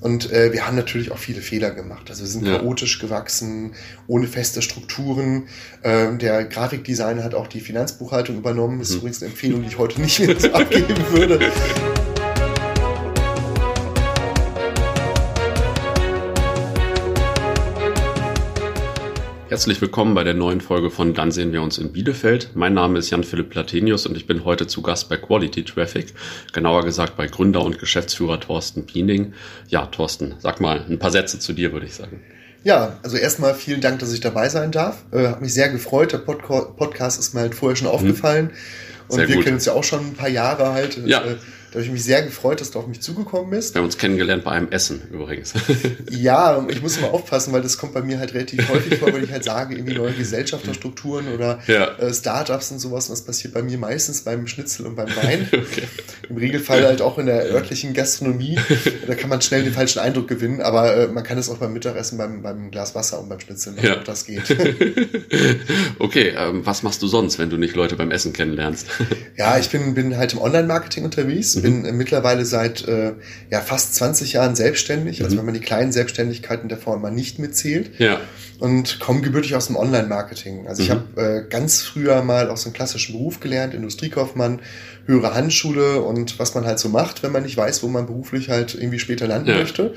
Und äh, wir haben natürlich auch viele Fehler gemacht. Also wir sind Ja. chaotisch gewachsen, ohne feste Strukturen. Ähm, der Grafikdesigner hat auch die Finanzbuchhaltung übernommen. Das ist Mhm. übrigens eine Empfehlung, die ich heute nicht mehr abgeben würde. Herzlich willkommen bei der neuen Folge von Dann sehen wir uns in Bielefeld. Mein Name ist Jan-Philipp Platenius und ich bin heute zu Gast bei Quality Traffic, genauer gesagt bei Gründer und Geschäftsführer Thorsten Piening. Ja, Thorsten, sag mal ein paar Sätze zu dir, würde ich sagen. Ja, also erstmal vielen Dank, dass ich dabei sein darf. Äh, hat mich sehr gefreut. Der Podca Podcast ist mir halt vorher schon aufgefallen. Und Mhm. Sehr wir gut. kennen uns ja auch schon ein paar Jahre halt. Ja. Äh, da habe ich mich sehr gefreut, dass du auf mich zugekommen bist. Wir haben uns kennengelernt bei einem Essen übrigens. Ja, ich muss immer aufpassen, weil das kommt bei mir halt relativ häufig vor, wenn ich halt sage, irgendwie neue Gesellschafterstrukturen oder Ja. äh, Startups und sowas. Und das passiert bei mir meistens beim Schnitzel und beim Wein. okay. Im Regelfall halt auch in der örtlichen Gastronomie. Da kann man schnell den falschen Eindruck gewinnen, aber äh, man kann es auch beim Mittagessen, beim, beim Glas Wasser und beim Schnitzel machen, Ja. ob das geht. okay, ähm, was machst du sonst, wenn du nicht Leute beim Essen kennenlernst? Ja, ich bin, bin halt im Online-Marketing unterwegs, Mhm. Bin äh, mittlerweile seit äh, ja, fast 20 Jahren selbstständig, also Mhm. wenn man die kleinen Selbstständigkeiten der Form mal nicht mitzählt ja. und komme gebürtig aus dem Online-Marketing. Also ich Mhm. habe äh, ganz früher mal auch so einen klassischen Beruf gelernt, Industriekaufmann, höhere Handschule und was man halt so macht, wenn man nicht weiß, wo man beruflich halt irgendwie später landen Ja. möchte.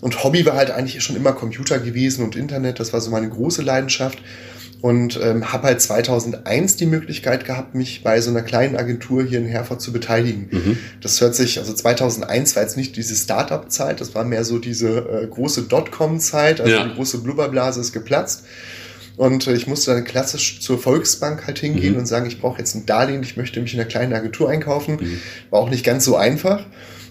Und Hobby war halt eigentlich schon immer Computer gewesen und Internet, das war so meine große Leidenschaft. Und ähm, habe halt 2001 die Möglichkeit gehabt, mich bei so einer kleinen Agentur hier in Herford zu beteiligen. Mhm. Das hört sich, also 2001 war jetzt nicht diese Startup-Zeit, das war mehr so diese äh, große Dotcom-Zeit, also Ja. die große Blubberblase ist geplatzt. Und äh, ich musste dann klassisch zur Volksbank halt hingehen Mhm. und sagen, ich brauche jetzt ein Darlehen, ich möchte mich in einer kleinen Agentur einkaufen. Mhm. War auch nicht ganz so einfach.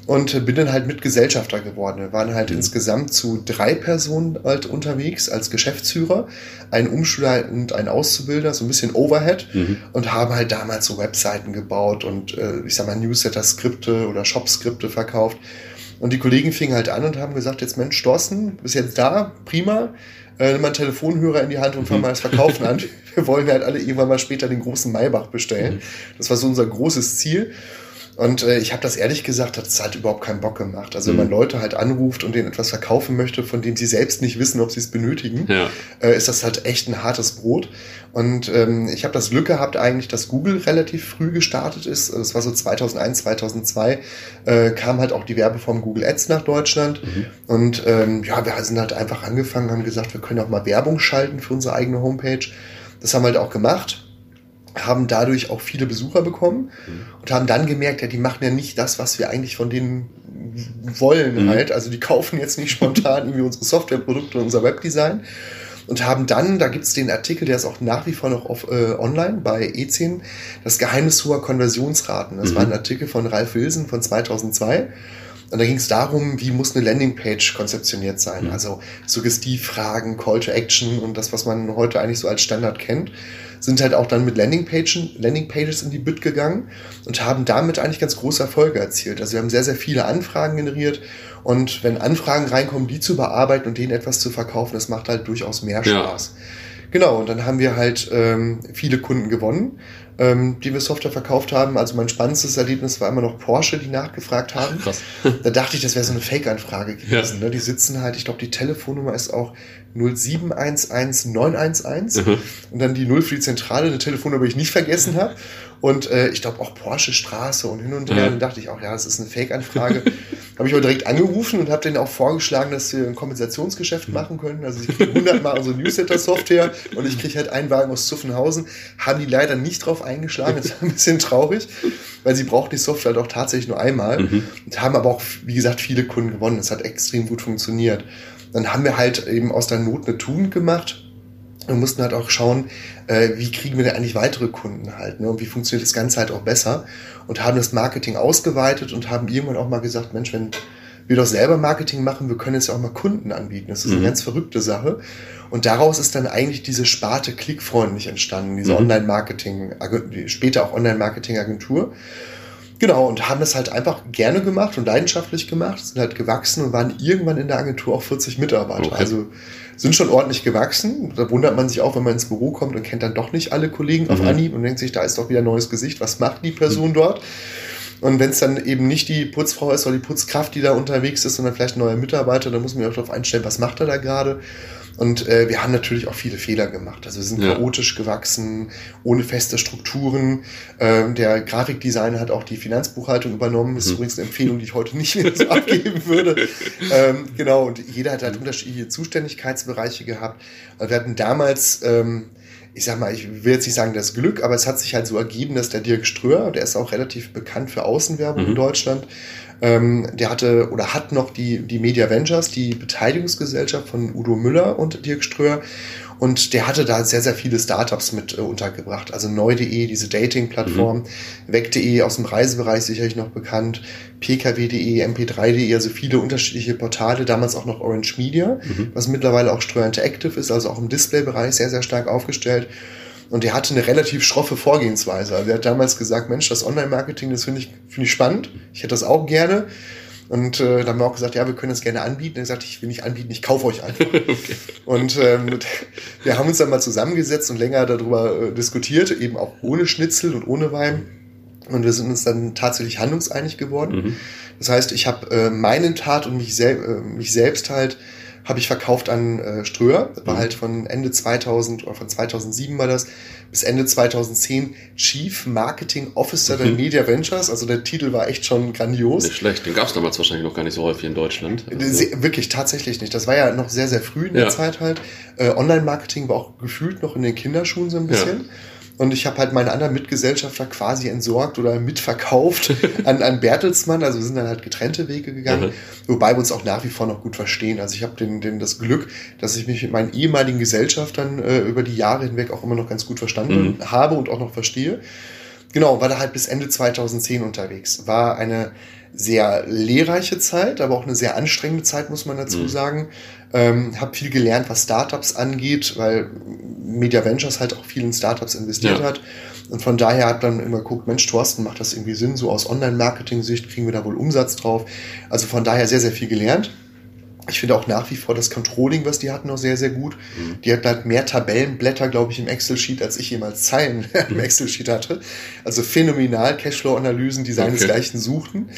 Und bin dann halt Mitgesellschafter geworden. Wir waren halt Mhm. insgesamt zu drei Personen halt unterwegs als Geschäftsführer, ein Umschüler und ein Auszubilder, so ein bisschen Overhead Mhm. und haben halt damals so Webseiten gebaut und äh, ich sag mal Newsletter-Skripte oder Shop-Skripte verkauft. Und die Kollegen fingen halt an und haben gesagt, jetzt Mensch, Thorsten, bist jetzt da, prima, äh, nimm mal einen Telefonhörer in die Hand und fang Mhm. mal das Verkaufen an. Wir wollen halt alle irgendwann mal später den großen Maybach bestellen. Mhm. Das war so unser großes Ziel. Und äh, ich habe das ehrlich gesagt, hat es halt überhaupt keinen Bock gemacht. Also wenn Mhm. man Leute halt anruft und denen etwas verkaufen möchte, von dem sie selbst nicht wissen, ob sie es benötigen, Ja. äh, ist das halt echt ein hartes Brot. Und ähm, ich habe das Glück gehabt eigentlich, dass Google relativ früh gestartet ist. Das war so 2001, 2002, äh, kam halt auch die Werbeform Google Ads nach Deutschland. Mhm. Und ähm, ja, wir sind halt einfach angefangen, haben gesagt, wir können auch mal Werbung schalten für unsere eigene Homepage. Das haben wir halt auch gemacht haben dadurch auch viele Besucher bekommen Mhm. und haben dann gemerkt, ja, die machen ja nicht das, was wir eigentlich von denen wollen Mhm. halt. Also die kaufen jetzt nicht spontan irgendwie unsere Softwareprodukte, unser Webdesign und haben dann, da gibt's den Artikel, der ist auch nach wie vor noch auf, äh, online bei E10, das Geheimnis hoher Konversionsraten. Das Mhm. war ein Artikel von Ralf Wilson von 2002. Und da ging es darum, wie muss eine Landingpage konzeptioniert sein. Mhm. Also Suggestivfragen, Call to Action und das, was man heute eigentlich so als Standard kennt, sind halt auch dann mit Landingpagen, Landingpages in die Bütt gegangen und haben damit eigentlich ganz große Erfolge erzielt. Also wir haben sehr, sehr viele Anfragen generiert und wenn Anfragen reinkommen, die zu bearbeiten und denen etwas zu verkaufen, das macht halt durchaus mehr Ja. Spaß. Genau, und dann haben wir halt ähm, viele Kunden gewonnen, ähm, die wir Software verkauft haben. Also mein spannendstes Erlebnis war immer noch Porsche, die nachgefragt haben. Krass. Da dachte ich, das wäre so eine Fake-Anfrage gewesen. Ne? Die sitzen halt, ich glaube, die Telefonnummer ist auch 0711911 Mhm. und dann die Null für die Zentrale, eine Telefonnummer, die ich nicht vergessen habe. Und äh, ich glaube auch Porsche Straße und hin und her. Ja. Dann dachte ich auch, ja, das ist eine Fake-Anfrage. habe ich aber direkt angerufen und habe denen auch vorgeschlagen, dass wir ein Kompensationsgeschäft machen können. Also sie kriegen 100 Mal unsere Newsletter-Software und ich kriege halt einen Wagen aus Zuffenhausen. Haben die leider nicht drauf eingeschlagen. Das war ein bisschen traurig, weil sie braucht die Software halt auch tatsächlich nur einmal. Mhm. Und haben aber auch, wie gesagt, viele Kunden gewonnen. Das hat extrem gut funktioniert. Dann haben wir halt eben aus der Not eine Tugend gemacht. Wir mussten halt auch schauen, äh, wie kriegen wir denn eigentlich weitere Kunden halt, ne? Und wie funktioniert das Ganze halt auch besser? Und haben das Marketing ausgeweitet und haben irgendwann auch mal gesagt, Mensch, wenn wir doch selber Marketing machen, wir können jetzt ja auch mal Kunden anbieten. Das ist eine Mhm. ganz verrückte Sache. Und daraus ist dann eigentlich diese Sparte klickfreundlich entstanden, diese Mhm. Online-Marketing, die später auch Online-Marketing-Agentur. Genau, und haben das halt einfach gerne gemacht und leidenschaftlich gemacht, sind halt gewachsen und waren irgendwann in der Agentur auch 40 Mitarbeiter. Okay. Also sind schon ordentlich gewachsen. Da wundert man sich auch, wenn man ins Büro kommt und kennt dann doch nicht alle Kollegen auf Mhm. Anhieb und denkt sich, da ist doch wieder ein neues Gesicht. Was macht die Person dort? Und wenn es dann eben nicht die Putzfrau ist oder die Putzkraft, die da unterwegs ist, sondern vielleicht ein neuer Mitarbeiter, dann muss man auch darauf einstellen, was macht er da gerade. Und äh, wir haben natürlich auch viele Fehler gemacht. Also wir sind ja. chaotisch gewachsen, ohne feste Strukturen. Ähm, der Grafikdesigner hat auch die Finanzbuchhaltung übernommen. Das ist mhm. übrigens eine Empfehlung, die ich heute nicht mehr so abgeben würde. Ähm, genau, und jeder hat halt unterschiedliche Zuständigkeitsbereiche gehabt. Also wir hatten damals... Ähm, ich sag mal, ich will jetzt nicht sagen das Glück, aber es hat sich halt so ergeben, dass der Dirk Ströer, der ist auch relativ bekannt für Außenwerbung mhm. in Deutschland, ähm, der hatte oder hat noch die, die Media Ventures, die Beteiligungsgesellschaft von Udo Müller und Dirk Ströer. Und der hatte da sehr, sehr viele Startups mit äh, untergebracht. Also neu.de, diese Dating-Plattform, mhm. weg.de aus dem Reisebereich sicherlich noch bekannt, pkw.de, mp3.de, also viele unterschiedliche Portale, damals auch noch Orange Media, mhm. was mittlerweile auch Ströer Interactive ist, also auch im Display-Bereich sehr, sehr stark aufgestellt. Und der hatte eine relativ schroffe Vorgehensweise. Also er hat damals gesagt, Mensch, das Online-Marketing, das finde ich, finde ich spannend. Ich hätte das auch gerne. Und äh, dann haben wir auch gesagt, ja, wir können das gerne anbieten. Er hat gesagt, ich will nicht anbieten, ich kaufe euch einfach. okay. Und ähm, wir haben uns dann mal zusammengesetzt und länger darüber äh, diskutiert, eben auch ohne Schnitzel und ohne Wein. Und wir sind uns dann tatsächlich handlungseinig geworden. Mhm. Das heißt, ich habe äh, meinen Tat und mich, sel äh, mich selbst halt habe ich verkauft an äh, Ströer. War mhm. halt von Ende 2000 oder von 2007 war das bis Ende 2010 Chief Marketing Officer mhm. der Media Ventures. Also der Titel war echt schon grandios. Nicht schlecht. Den gab es damals wahrscheinlich noch gar nicht so häufig in Deutschland. Also. Wirklich, tatsächlich nicht. Das war ja noch sehr, sehr früh in der ja. Zeit halt. Äh, Online-Marketing war auch gefühlt noch in den Kinderschuhen so ein bisschen. Ja. Und ich habe halt meine anderen Mitgesellschafter quasi entsorgt oder mitverkauft an, an Bertelsmann. Also wir sind dann halt getrennte Wege gegangen, mhm. wobei wir uns auch nach wie vor noch gut verstehen. Also ich habe den, den, das Glück, dass ich mich mit meinen ehemaligen Gesellschaftern äh, über die Jahre hinweg auch immer noch ganz gut verstanden mhm. habe und auch noch verstehe. Genau, war da halt bis Ende 2010 unterwegs. War eine sehr lehrreiche Zeit, aber auch eine sehr anstrengende Zeit, muss man dazu mhm. sagen. Ähm, habe viel gelernt, was Startups angeht, weil Media Ventures halt auch viel in Startups investiert ja. hat. Und von daher hat dann immer geguckt, Mensch, Thorsten, macht das irgendwie Sinn? So aus Online-Marketing-Sicht kriegen wir da wohl Umsatz drauf. Also von daher sehr, sehr viel gelernt. Ich finde auch nach wie vor das Controlling, was die hatten, noch sehr, sehr gut. Mhm. Die hatten halt mehr Tabellenblätter, glaube ich, im Excel-Sheet, als ich jemals Zeilen im mhm. Excel-Sheet hatte. Also phänomenal Cashflow-Analysen, die seinesgleichen okay. suchten,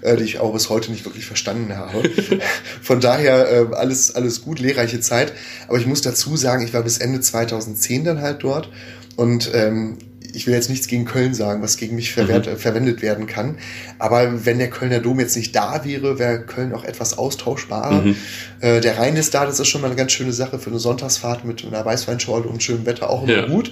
äh, die ich auch bis heute nicht wirklich verstanden habe. Von daher äh, alles, alles gut, lehrreiche Zeit. Aber ich muss dazu sagen, ich war bis Ende 2010 dann halt dort und ähm, ich will jetzt nichts gegen Köln sagen, was gegen mich verwehrt, mhm. verwendet werden kann. Aber wenn der Kölner Dom jetzt nicht da wäre, wäre Köln auch etwas austauschbarer. Mhm. Äh, der Rhein ist da, das ist schon mal eine ganz schöne Sache für eine Sonntagsfahrt mit einer Weißweinschorle und schönem Wetter auch immer ja. gut.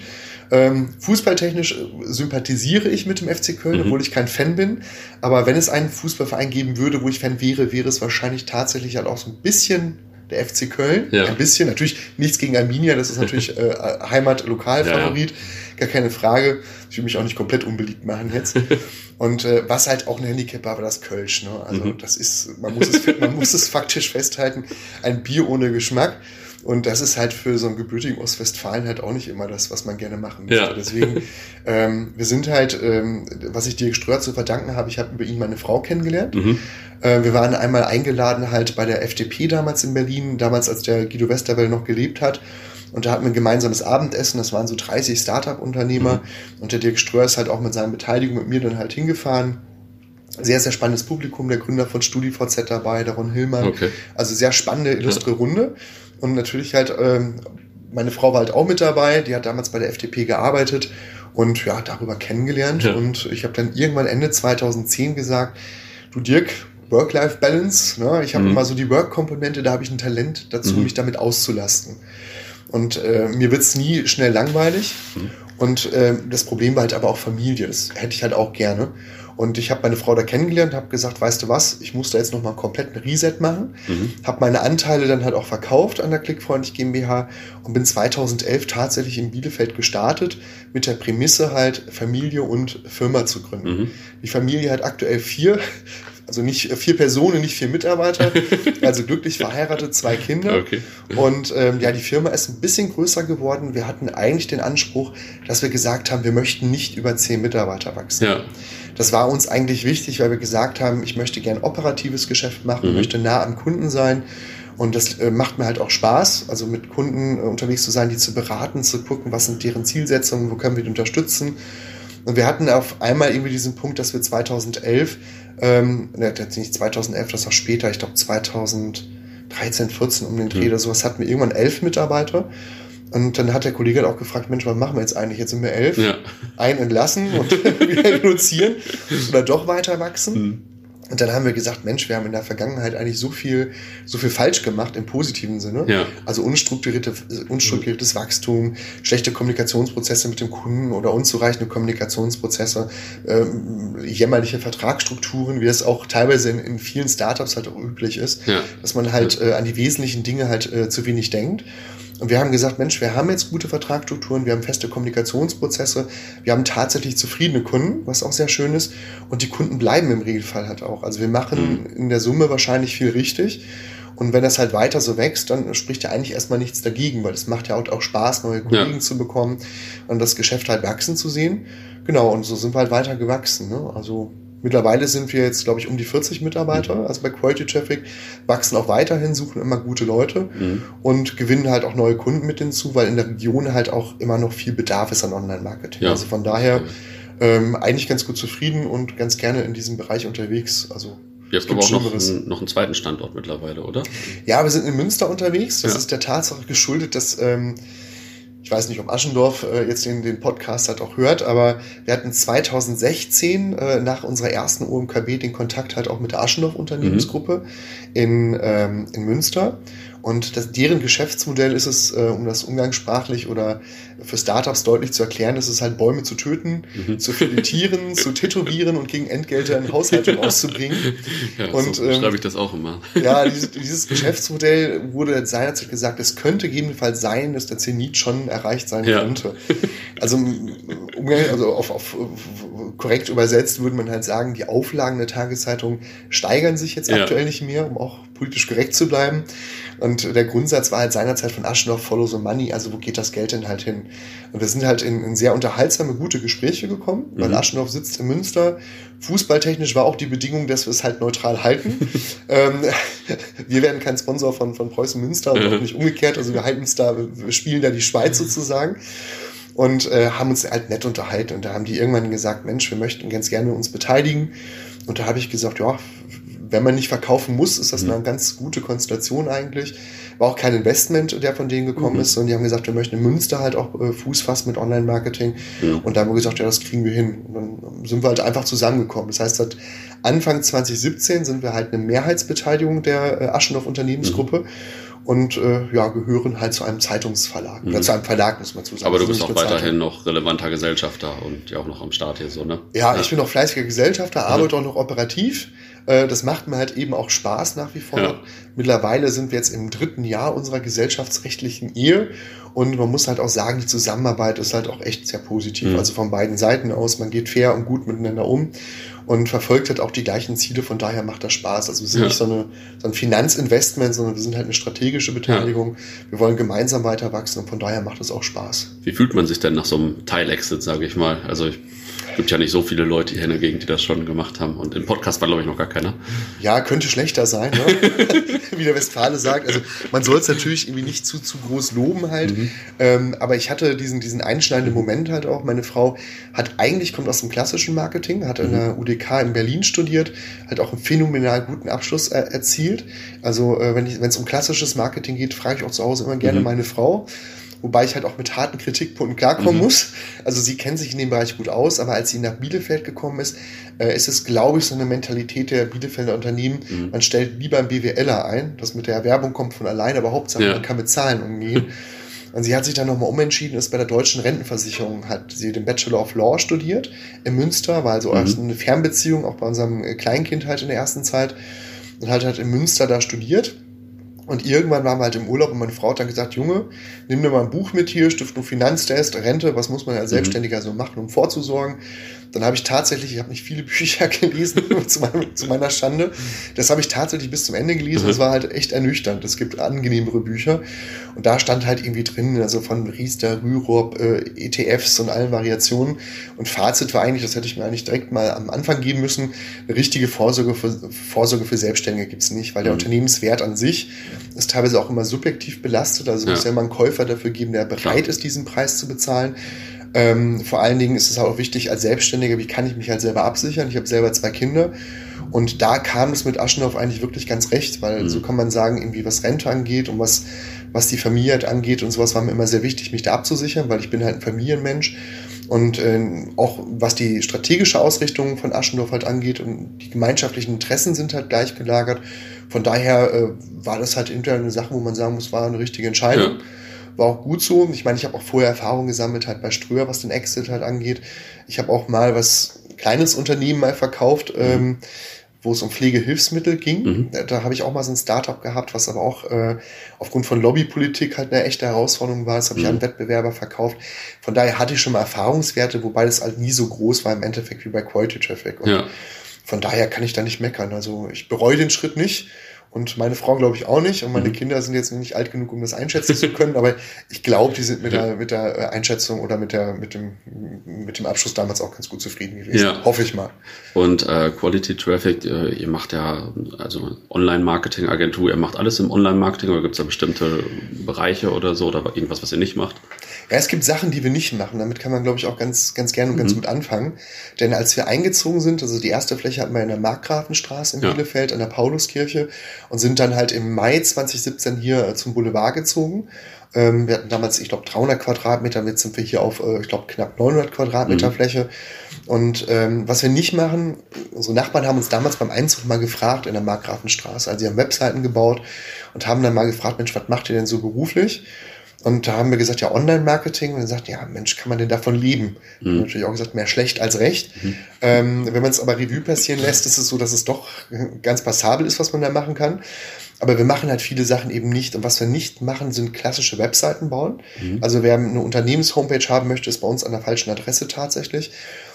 Ähm, fußballtechnisch äh, sympathisiere ich mit dem FC Köln, mhm. obwohl ich kein Fan bin. Aber wenn es einen Fußballverein geben würde, wo ich Fan wäre, wäre es wahrscheinlich tatsächlich halt auch so ein bisschen der FC Köln. Ja. Ein bisschen. Natürlich nichts gegen Arminia, das ist natürlich äh, Heimat-Lokalfavorit. Ja, ja gar keine Frage. Ich will mich auch nicht komplett unbeliebt machen jetzt. Und äh, was halt auch ein Handicap war, war das Kölsch. Ne? Also mhm. das ist, man muss, es, man muss es faktisch festhalten, ein Bier ohne Geschmack. Und das ist halt für so einen gebürtigen Ostwestfalen halt auch nicht immer das, was man gerne machen möchte. Ja. Deswegen, ähm, wir sind halt, ähm, was ich dir Ströer zu verdanken habe, ich habe über ihn meine Frau kennengelernt. Mhm. Äh, wir waren einmal eingeladen halt bei der FDP damals in Berlin, damals als der Guido Westerwelle noch gelebt hat. Und da hatten wir ein gemeinsames Abendessen. Das waren so 30 Startup-Unternehmer. Mhm. Und der Dirk Ströer ist halt auch mit seiner Beteiligung mit mir dann halt hingefahren. Sehr, sehr spannendes Publikum. Der Gründer von StudiVZ dabei, der Ron Hillmann. Okay. Also sehr spannende, illustre ja. Runde. Und natürlich halt, ähm, meine Frau war halt auch mit dabei. Die hat damals bei der FDP gearbeitet und ja, darüber kennengelernt. Ja. Und ich habe dann irgendwann Ende 2010 gesagt, du Dirk, Work-Life-Balance. Ne? Ich habe mhm. immer so die Work-Komponente, da habe ich ein Talent dazu, mhm. mich damit auszulasten. Und äh, mir wird's nie schnell langweilig. Mhm. Und äh, das Problem war halt aber auch Familie. Das hätte ich halt auch gerne. Und ich habe meine Frau da kennengelernt, habe gesagt, weißt du was, ich muss da jetzt nochmal komplett ein Reset machen. Mhm. Habe meine Anteile dann halt auch verkauft an der Klickfreundlich GmbH und bin 2011 tatsächlich in Bielefeld gestartet mit der Prämisse halt Familie und Firma zu gründen. Mhm. Die Familie hat aktuell vier also nicht vier Personen, nicht vier Mitarbeiter, also glücklich verheiratet, zwei Kinder. Okay. Und ähm, ja, die Firma ist ein bisschen größer geworden. Wir hatten eigentlich den Anspruch, dass wir gesagt haben, wir möchten nicht über zehn Mitarbeiter wachsen. Ja. Das war uns eigentlich wichtig, weil wir gesagt haben, ich möchte gern operatives Geschäft machen, mhm. möchte nah am Kunden sein. Und das äh, macht mir halt auch Spaß, also mit Kunden äh, unterwegs zu sein, die zu beraten, zu gucken, was sind deren Zielsetzungen, wo können wir die unterstützen. Und wir hatten auf einmal irgendwie diesen Punkt, dass wir 2011, ähm, ne, nicht 2011, das war später, ich glaube 2013, 14 um den Dreh mhm. oder sowas, hatten wir irgendwann elf Mitarbeiter. Und dann hat der Kollege halt auch gefragt, Mensch, was machen wir jetzt eigentlich? Jetzt sind wir elf, ja. einen entlassen und wieder reduzieren oder doch weiter wachsen. Mhm. Und dann haben wir gesagt, Mensch, wir haben in der Vergangenheit eigentlich so viel, so viel falsch gemacht im positiven Sinne. Ja. Also unstrukturierte, unstrukturiertes Wachstum, schlechte Kommunikationsprozesse mit dem Kunden oder unzureichende Kommunikationsprozesse, ähm, jämmerliche Vertragsstrukturen, wie das auch teilweise in, in vielen Startups halt auch üblich ist, ja. dass man halt äh, an die wesentlichen Dinge halt äh, zu wenig denkt. Und wir haben gesagt, Mensch, wir haben jetzt gute Vertragsstrukturen, wir haben feste Kommunikationsprozesse, wir haben tatsächlich zufriedene Kunden, was auch sehr schön ist. Und die Kunden bleiben im Regelfall halt auch. Also wir machen mhm. in der Summe wahrscheinlich viel richtig. Und wenn das halt weiter so wächst, dann spricht ja eigentlich erstmal nichts dagegen, weil es macht ja auch Spaß, neue Kollegen ja. zu bekommen und das Geschäft halt wachsen zu sehen. Genau, und so sind wir halt weiter gewachsen. Ne? Also Mittlerweile sind wir jetzt, glaube ich, um die 40 Mitarbeiter, mhm. also bei Quality Traffic, wachsen auch weiterhin, suchen immer gute Leute mhm. und gewinnen halt auch neue Kunden mit hinzu, weil in der Region halt auch immer noch viel Bedarf ist an Online-Marketing. Ja. Also von daher ähm, eigentlich ganz gut zufrieden und ganz gerne in diesem Bereich unterwegs. Also Ihr habt aber auch noch, ein, noch einen zweiten Standort mittlerweile, oder? Ja, wir sind in Münster unterwegs. Das ja. ist der Tatsache geschuldet, dass ähm, ich weiß nicht, ob Aschendorf äh, jetzt den, den Podcast halt auch hört, aber wir hatten 2016 äh, nach unserer ersten OMKB den Kontakt halt auch mit der Aschendorf Unternehmensgruppe mhm. in, ähm, in Münster. Und das, deren Geschäftsmodell ist es, äh, um das umgangssprachlich oder für Startups deutlich zu erklären, ist es halt Bäume zu töten, mhm. zu filetieren, zu tätowieren und gegen Entgelte in Haushaltung auszubringen. Ja, und so ähm, schreibe ich das auch immer. Ja, dieses, dieses Geschäftsmodell wurde seinerzeit gesagt, es könnte gegebenenfalls sein, dass der Zenit schon erreicht sein ja. könnte. Also, Umgang, also auf, auf, korrekt übersetzt würde man halt sagen, die Auflagen der Tageszeitung steigern sich jetzt ja. aktuell nicht mehr, um auch politisch korrekt zu bleiben. Und der Grundsatz war halt seinerzeit von Aschendorf, follow the money, also wo geht das Geld denn halt hin? Und wir sind halt in, in sehr unterhaltsame, gute Gespräche gekommen, weil mhm. Aschendorf sitzt in Münster. Fußballtechnisch war auch die Bedingung, dass wir es halt neutral halten. ähm, wir werden kein Sponsor von, von Preußen Münster und auch nicht umgekehrt, also wir halten es da, wir spielen da die Schweiz sozusagen und äh, haben uns halt nett unterhalten. Und da haben die irgendwann gesagt, Mensch, wir möchten ganz gerne uns beteiligen. Und da habe ich gesagt, ja, wenn man nicht verkaufen muss, ist das mhm. eine ganz gute Konstellation eigentlich. War auch kein Investment, der von denen gekommen mhm. ist, und die haben gesagt, wir möchten in Münster halt auch äh, Fuß fassen mit Online-Marketing. Mhm. Und da haben wir gesagt, ja, das kriegen wir hin. Und dann sind wir halt einfach zusammengekommen. Das heißt, seit Anfang 2017 sind wir halt eine Mehrheitsbeteiligung der äh, Aschendorf Unternehmensgruppe. Mhm und äh, ja, gehören halt zu einem Zeitungsverlag. Mhm. Oder zu einem Verlag, muss man zu sagen. Aber du bist auch weiterhin noch relevanter Gesellschafter und ja auch noch am Start hier so, ne? Ja, ja. ich bin noch fleißiger Gesellschafter, arbeite mhm. auch noch operativ. Äh, das macht mir halt eben auch Spaß nach wie vor. Ja. Mittlerweile sind wir jetzt im dritten Jahr unserer gesellschaftsrechtlichen Ehe und man muss halt auch sagen, die Zusammenarbeit ist halt auch echt sehr positiv. Mhm. Also von beiden Seiten aus, man geht fair und gut miteinander um und verfolgt halt auch die gleichen Ziele, von daher macht das Spaß. Also wir sind ja. nicht so, eine, so ein Finanzinvestment, sondern wir sind halt eine strategische Beteiligung. Ja. Wir wollen gemeinsam weiter wachsen und von daher macht es auch Spaß. Wie fühlt man sich denn nach so einem Teil-Exit, sage ich mal? Also ich gibt ja nicht so viele Leute hier in der Gegend, die das schon gemacht haben. Und im Podcast war, glaube ich, noch gar keiner. Ja, könnte schlechter sein, ne? wie der Westfale sagt. Also man soll es natürlich irgendwie nicht zu, zu groß loben halt. Mhm. Ähm, aber ich hatte diesen, diesen einschneidenden Moment halt auch. Meine Frau hat eigentlich, kommt aus dem klassischen Marketing, hat mhm. in der UDK in Berlin studiert, hat auch einen phänomenal guten Abschluss er erzielt. Also äh, wenn es um klassisches Marketing geht, frage ich auch zu Hause immer gerne mhm. meine Frau wobei ich halt auch mit harten Kritikpunkten klarkommen mhm. muss. Also sie kennt sich in dem Bereich gut aus, aber als sie nach Bielefeld gekommen ist, äh, ist es, glaube ich, so eine Mentalität der Bielefelder Unternehmen. Mhm. Man stellt lieber einen BWLer ein, das mit der Erwerbung kommt von alleine, aber Hauptsache ja. man kann mit Zahlen umgehen. Und sie hat sich dann nochmal umentschieden, ist bei der deutschen Rentenversicherung, hat sie den Bachelor of Law studiert in Münster, war also mhm. eine Fernbeziehung, auch bei unserem Kleinkind halt in der ersten Zeit und halt hat in Münster da studiert und irgendwann waren wir halt im Urlaub und meine Frau hat dann gesagt, Junge, nimm dir mal ein Buch mit hier, Stiftung Finanztest, Rente, was muss man als mhm. Selbstständiger so machen, um vorzusorgen. Dann habe ich tatsächlich, ich habe nicht viele Bücher gelesen, zu, meinem, zu, meiner Schande. Das habe ich tatsächlich bis zum Ende gelesen. Das mhm. war halt echt ernüchternd. Es gibt angenehmere Bücher. Und da stand halt irgendwie drin, also von Riester, Rürup, äh, ETFs und allen Variationen. Und Fazit war eigentlich, das hätte ich mir eigentlich direkt mal am Anfang geben müssen, eine richtige Vorsorge für, Vorsorge für Selbstständige gibt's nicht, weil der mhm. Unternehmenswert an sich ist teilweise auch immer subjektiv belastet. Also ja. muss ja immer einen Käufer dafür geben, der bereit ist, diesen Preis zu bezahlen. Ähm, vor allen Dingen ist es auch wichtig als Selbstständiger, wie kann ich mich halt selber absichern? Ich habe selber zwei Kinder und da kam es mit Aschendorf eigentlich wirklich ganz recht, weil mhm. so kann man sagen, irgendwie was Rente angeht und was, was die Familie halt angeht und sowas war mir immer sehr wichtig, mich da abzusichern, weil ich bin halt ein Familienmensch. Und äh, auch was die strategische Ausrichtung von Aschendorf halt angeht und die gemeinschaftlichen Interessen sind halt gleich gelagert. Von daher äh, war das halt intern eine Sache, wo man sagen muss, war eine richtige Entscheidung. Ja. War auch gut so. Ich meine, ich habe auch vorher Erfahrung gesammelt halt bei Ströer, was den Exit halt angeht. Ich habe auch mal was kleines Unternehmen mal verkauft. Mhm. Ähm, wo es um Pflegehilfsmittel ging. Mhm. Da, habe ich auch mal so ein Startup gehabt, was aber auch äh, aufgrund von Lobbypolitik halt eine echte Herausforderung war. Das habe ich mhm. an Wettbewerber verkauft. Von daher hatte ich schon mal Erfahrungswerte, wobei das halt nie so groß war im Endeffekt wie bei Quality Traffic. Und ja. von daher kann ich da nicht meckern. Also ich bereue den Schritt nicht. Und meine Frau glaube ich auch nicht. Und meine mhm. Kinder sind jetzt noch nicht alt genug, um das einschätzen zu können. Aber ich glaube, die sind mit der, mit der äh, Einschätzung oder mit der, mit dem, mit dem Abschluss damals auch ganz gut zufrieden gewesen. Ja. Hoffe ich mal. Und äh, Quality Traffic, äh, ihr macht ja also Online-Marketing-Agentur, ihr macht alles im Online-Marketing oder gibt es da bestimmte Bereiche oder so oder irgendwas, was ihr nicht macht? Ja, es gibt Sachen, die wir nicht machen. Damit kann man, glaube ich, auch ganz, ganz gerne und ganz mhm. gut anfangen. Denn als wir eingezogen sind, also die erste Fläche hatten wir in der Markgrafenstraße in ja. Bielefeld an der Pauluskirche und sind dann halt im Mai 2017 hier äh, zum Boulevard gezogen. Ähm, wir hatten damals, ich glaube, 300 Quadratmeter, jetzt sind wir hier auf, äh, ich glaube, knapp 900 Quadratmeter mhm. Fläche. Und ähm, was wir nicht machen, unsere Nachbarn haben uns damals beim Einzug mal gefragt in der Markgrafenstraße, also sie haben Webseiten gebaut und haben dann mal gefragt, Mensch, was macht ihr denn so beruflich? Und da haben wir gesagt, ja, Online-Marketing. Und dann sagt, ja, Mensch, kann man denn davon leben? Mhm. natürlich auch gesagt, mehr schlecht als recht. Mhm. Ähm, wenn man es aber Revue passieren lässt, ist es so, dass es doch ganz passabel ist, was man da machen kann. Aber wir machen halt viele Sachen eben nicht. Und was wir nicht machen, sind klassische Webseiten bauen. Mhm. Also wer eine Unternehmenshomepage haben möchte, ist bei uns an der falschen Adresse tatsächlich.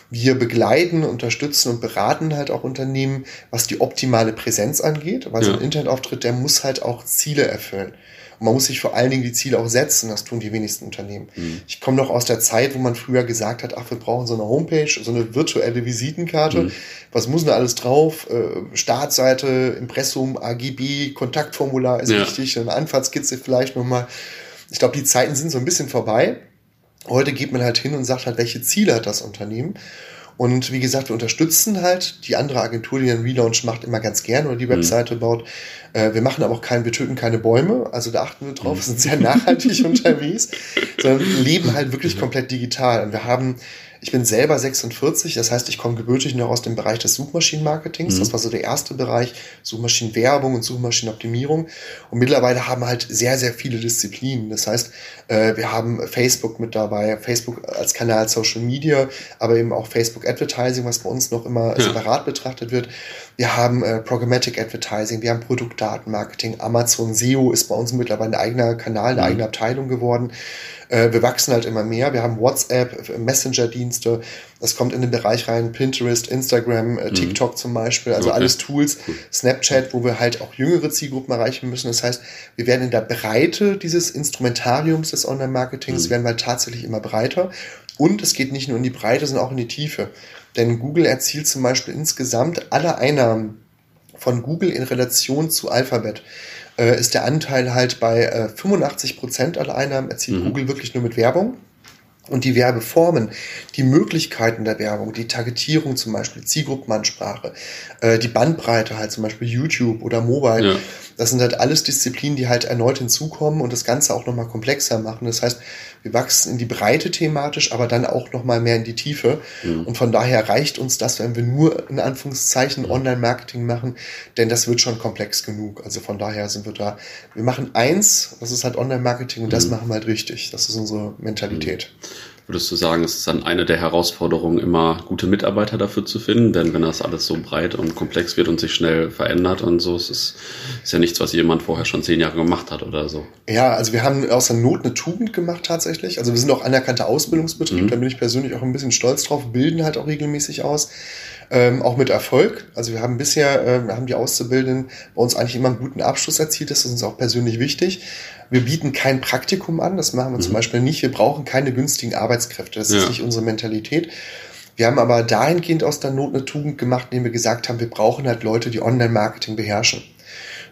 Wir begleiten, unterstützen und beraten halt auch Unternehmen, was die optimale Präsenz angeht. Weil ja. so ein Internetauftritt, der muss halt auch Ziele erfüllen. Und man muss sich vor allen Dingen die Ziele auch setzen. Das tun die wenigsten Unternehmen. Mhm. Ich komme noch aus der Zeit, wo man früher gesagt hat, ach, wir brauchen so eine Homepage, so eine virtuelle Visitenkarte. Mhm. Was muss denn da alles drauf? Äh, Startseite, Impressum, AGB, Kontaktformular ist ja. wichtig, eine Anfahrtskizze vielleicht nochmal. Ich glaube, die Zeiten sind so ein bisschen vorbei. Heute geht man halt hin und sagt halt, welche Ziele hat das Unternehmen. Und wie gesagt, wir unterstützen halt die andere Agentur, die einen Relaunch macht, immer ganz gern oder die mhm. Webseite mhm. baut. Äh, wir machen aber auch kein, wir töten keine Bäume, also da achten wir drauf, wir sind sehr nachhaltig unterwegs, sondern leben halt wirklich komplett digital. Und wir haben ich bin selber 46, das heißt, ich komme gebürtig noch aus dem Bereich des Suchmaschinenmarketings. Mhm. Das war so der erste Bereich, Suchmaschinenwerbung und Suchmaschinenoptimierung. Und mittlerweile haben halt sehr, sehr viele Disziplinen. Das heißt, äh, wir haben Facebook mit dabei, Facebook als Kanal Social Media, aber eben auch Facebook Advertising, was bei uns noch immer ja. separat betrachtet wird. Wir haben äh, Programmatic Advertising, wir haben Produktdatenmarketing, Amazon SEO ist bei uns mittlerweile ein eigener Kanal, eine mhm. eigene Abteilung geworden. Äh, wir wachsen halt immer mehr. Wir haben WhatsApp, Messenger-Dienste. Das kommt in den Bereich rein. Pinterest, Instagram, äh, mhm. TikTok zum Beispiel. Also okay. alles Tools. Snapchat, wo wir halt auch jüngere Zielgruppen erreichen müssen. Das heißt, wir werden in der Breite dieses Instrumentariums des Online-Marketings mhm. werden wir tatsächlich immer breiter. Und es geht nicht nur in die Breite, sondern auch in die Tiefe. Denn Google erzielt zum Beispiel insgesamt alle Einnahmen von Google in Relation zu Alphabet äh, ist der Anteil halt bei äh, 85 Prozent aller Einnahmen erzielt mhm. Google wirklich nur mit Werbung. Und die Werbeformen, die Möglichkeiten der Werbung, die Targetierung zum Beispiel, Zielgruppenansprache, äh, die Bandbreite halt zum Beispiel YouTube oder Mobile, ja. Das sind halt alles Disziplinen, die halt erneut hinzukommen und das Ganze auch nochmal komplexer machen. Das heißt, wir wachsen in die Breite thematisch, aber dann auch nochmal mehr in die Tiefe. Mhm. Und von daher reicht uns das, wenn wir nur in Anführungszeichen mhm. Online-Marketing machen, denn das wird schon komplex genug. Also von daher sind wir da. Wir machen eins, das ist halt Online-Marketing und mhm. das machen wir halt richtig. Das ist unsere Mentalität. Mhm. Würdest du sagen, es ist dann eine der Herausforderungen, immer gute Mitarbeiter dafür zu finden? Denn wenn das alles so breit und komplex wird und sich schnell verändert und so, es ist, ist ja nichts, was jemand vorher schon zehn Jahre gemacht hat oder so. Ja, also wir haben aus der Not eine Tugend gemacht tatsächlich. Also wir sind auch anerkannter Ausbildungsbetrieb, mhm. da bin ich persönlich auch ein bisschen stolz drauf, bilden halt auch regelmäßig aus. Ähm, auch mit Erfolg. Also wir haben bisher, äh, haben die Auszubildenden bei uns eigentlich immer einen guten Abschluss erzielt. Das ist uns auch persönlich wichtig. Wir bieten kein Praktikum an, das machen wir mhm. zum Beispiel nicht. Wir brauchen keine günstigen Arbeitskräfte, das ja. ist nicht unsere Mentalität. Wir haben aber dahingehend aus der Not eine Tugend gemacht, indem wir gesagt haben, wir brauchen halt Leute, die Online-Marketing beherrschen.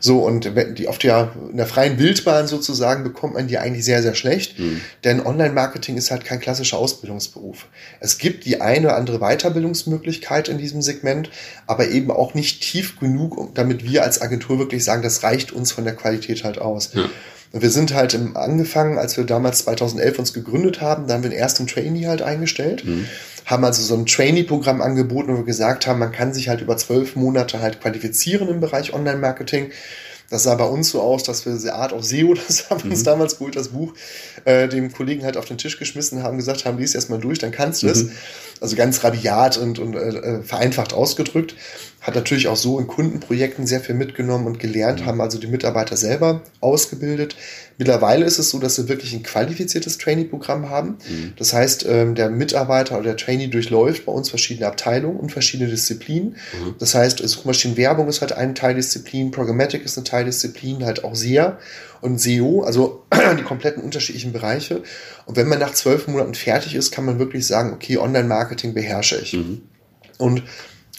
So, und die auf der, in der freien Wildbahn sozusagen bekommt man die eigentlich sehr, sehr schlecht. Mhm. Denn Online-Marketing ist halt kein klassischer Ausbildungsberuf. Es gibt die eine oder andere Weiterbildungsmöglichkeit in diesem Segment, aber eben auch nicht tief genug, damit wir als Agentur wirklich sagen, das reicht uns von der Qualität halt aus. Ja. Und wir sind halt im, angefangen, als wir damals 2011 uns gegründet haben, da haben wir den ersten Trainee halt eingestellt. Mhm haben also so ein Trainee-Programm angeboten, wo wir gesagt haben, man kann sich halt über zwölf Monate halt qualifizieren im Bereich Online-Marketing. Das sah bei uns so aus, dass wir diese Art of SEO, das haben wir uns mhm. damals geholt, das Buch, äh, dem Kollegen halt auf den Tisch geschmissen haben, gesagt haben, lies erst mal durch, dann kannst du es. Mhm. Also ganz rabiat und, und äh, vereinfacht ausgedrückt hat natürlich auch so in Kundenprojekten sehr viel mitgenommen und gelernt, mhm. haben also die Mitarbeiter selber ausgebildet. Mittlerweile ist es so, dass wir wirklich ein qualifiziertes Trainee-Programm haben. Mhm. Das heißt, ähm, der Mitarbeiter oder der Trainee durchläuft bei uns verschiedene Abteilungen und verschiedene Disziplinen. Mhm. Das heißt, Suchmaschinenwerbung ist halt eine Teildisziplin, Programmatic ist eine Teildisziplin, halt auch SEA und SEO, also die kompletten unterschiedlichen Bereiche. Und wenn man nach zwölf Monaten fertig ist, kann man wirklich sagen, okay, Online-Marketing beherrsche ich. Mhm. Und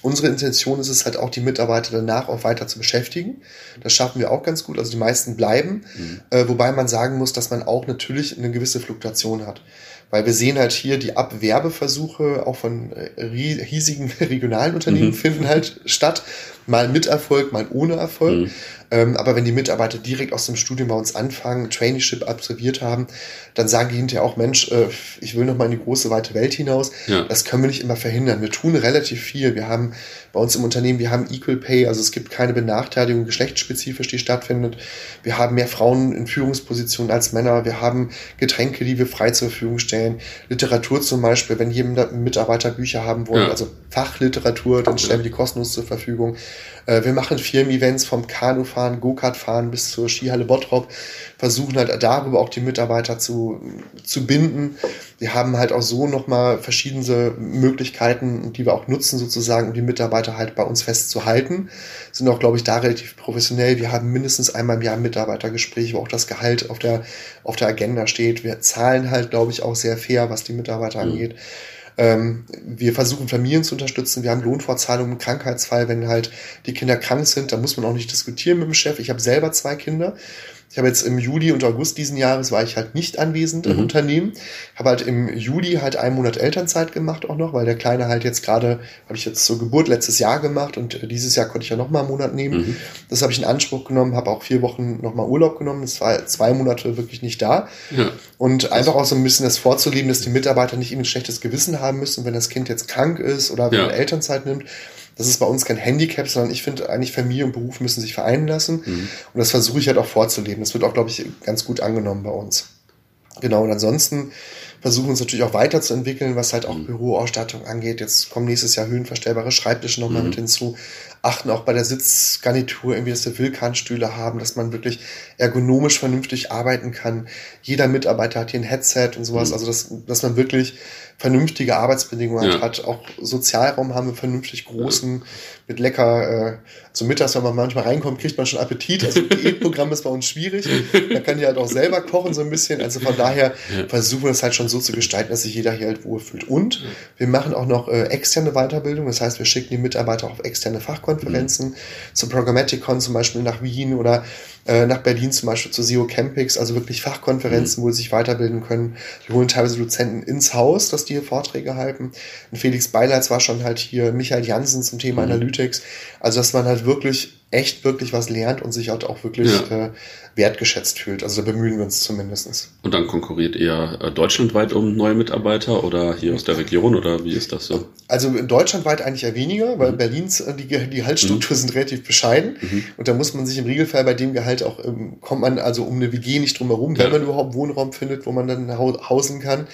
Unsere Intention ist es halt auch, die Mitarbeiter danach auch weiter zu beschäftigen. Das schaffen wir auch ganz gut. Also die meisten bleiben, mhm. äh, wobei man sagen muss, dass man auch natürlich eine gewisse Fluktuation hat. Weil wir sehen halt hier die Abwerbeversuche auch von äh, riesigen regionalen Unternehmen mhm. finden halt statt. Mal mit Erfolg, mal ohne Erfolg. Ähm, aber wenn die Mitarbeiter direkt aus dem Studium bei uns anfangen, Traineeship absolviert haben, dann sagen die hinterher auch, Mensch, äh, ich will noch mal in die große, weite Welt hinaus. Ja. Das können wir nicht immer verhindern. Wir tun relativ viel. Wir haben bei uns im Unternehmen, wir haben Equal Pay, also es gibt keine Benachteiligung geschlechtsspezifisch, die stattfindet. Wir haben mehr Frauen in Führungspositionen als Männer. Wir haben Getränke, die wir frei zur Verfügung stellen. Literatur zum Beispiel, wenn hier Mitarbeiter Bücher haben wollen, ja. also Fachliteratur, dann stellen wir die kostenlos zur Verfügung. Äh, wir machen Firmen-Events vom Kanufahren, Go-Kart-Fahren bis zur Skihalle Bottrop, versuchen halt darüber auch die Mitarbeiter zu, zu binden. Wir haben halt auch so nochmal verschiedene Möglichkeiten, die wir auch nutzen sozusagen, um die Mitarbeiter halt bei uns festzuhalten. Sind auch, glaube ich, da relativ professionell. Wir haben mindestens einmal im Jahr ein Mitarbeitergespräch, wo auch das Gehalt auf der, auf der Agenda steht. Wir zahlen halt, glaube ich, auch sehr fair, was die Mitarbeiter mhm. angeht. Ähm, wir versuchen Familien zu unterstützen. Wir haben Lohnfortzahlungen im Krankheitsfall, wenn halt die Kinder krank sind. Da muss man auch nicht diskutieren mit dem Chef. Ich habe selber zwei Kinder. Ich habe jetzt im Juli und August diesen Jahres war ich halt nicht anwesend mhm. im Unternehmen. Habe halt im Juli halt einen Monat Elternzeit gemacht auch noch, weil der Kleine halt jetzt gerade, habe ich jetzt zur Geburt letztes Jahr gemacht und dieses Jahr konnte ich ja noch mal einen Monat nehmen. Mhm. Das habe ich in Anspruch genommen, habe auch vier Wochen noch mal Urlaub genommen. Das war zwei Monate wirklich nicht da. Ja. Und einfach auch so ein bisschen das vorzuleben, dass die Mitarbeiter nicht eben ein schlechtes Gewissen haben müssen, wenn das Kind jetzt krank ist oder wenn ja. er Elternzeit nimmt das ist bei uns kein Handicap, sondern ich finde eigentlich Familie und Beruf müssen sich vereinen lassen. Mhm. Und das versuche ich halt auch vorzuleben. Das wird auch, glaube ich, ganz gut angenommen bei uns. Genau, und ansonsten versuchen uns natürlich auch weiterzuentwickeln, was halt auch mhm. Büroausstattung angeht. Jetzt kommen nächstes Jahr höhenverstellbare Schreibtische nochmal mhm. mit hinzu. Achten auch bei der Sitzgarnitur irgendwie, dass wir Wildkahnstühle haben, dass man wirklich ergonomisch vernünftig arbeiten kann. Jeder Mitarbeiter hat hier ein Headset und sowas. Mhm. Also, dass, dass man wirklich vernünftige Arbeitsbedingungen ja. hat. Auch Sozialraum haben wir vernünftig großen, ja. mit lecker, äh, so mittags, wenn man manchmal reinkommt, kriegt man schon Appetit. Also Diätprogramm ist bei uns schwierig. Man kann ja halt auch selber kochen so ein bisschen. Also von daher ja. versuchen wir es halt schon so zu gestalten, dass sich jeder hier halt wohlfühlt. Und wir machen auch noch äh, externe Weiterbildung. Das heißt, wir schicken die Mitarbeiter auf externe Fachkonferenzen, mhm. zum Programmaticon zum Beispiel nach Wien oder äh, nach Berlin zum Beispiel zu SEO Campings, also wirklich Fachkonferenzen, mhm. wo sie sich weiterbilden können. Die holen teilweise Dozenten ins Haus, dass die hier Vorträge halten. Und Felix Beileitz war schon halt hier, Michael Jansen zum Thema mhm. Analytics. Also, dass man halt wirklich echt wirklich was lernt und sich halt auch wirklich ja. äh, wertgeschätzt fühlt. Also da bemühen wir uns zumindestens. Und dann konkurriert ihr äh, deutschlandweit um neue Mitarbeiter oder hier aus der Region oder wie ist das so? Also deutschlandweit eigentlich eher weniger, weil mhm. Berlins äh, die, die Gehaltsstruktur mhm. sind relativ bescheiden mhm. und da muss man sich im Regelfall bei dem Gehalt auch, ähm, kommt man also um eine WG nicht drum herum, wenn man überhaupt Wohnraum findet, wo man dann hausen kann.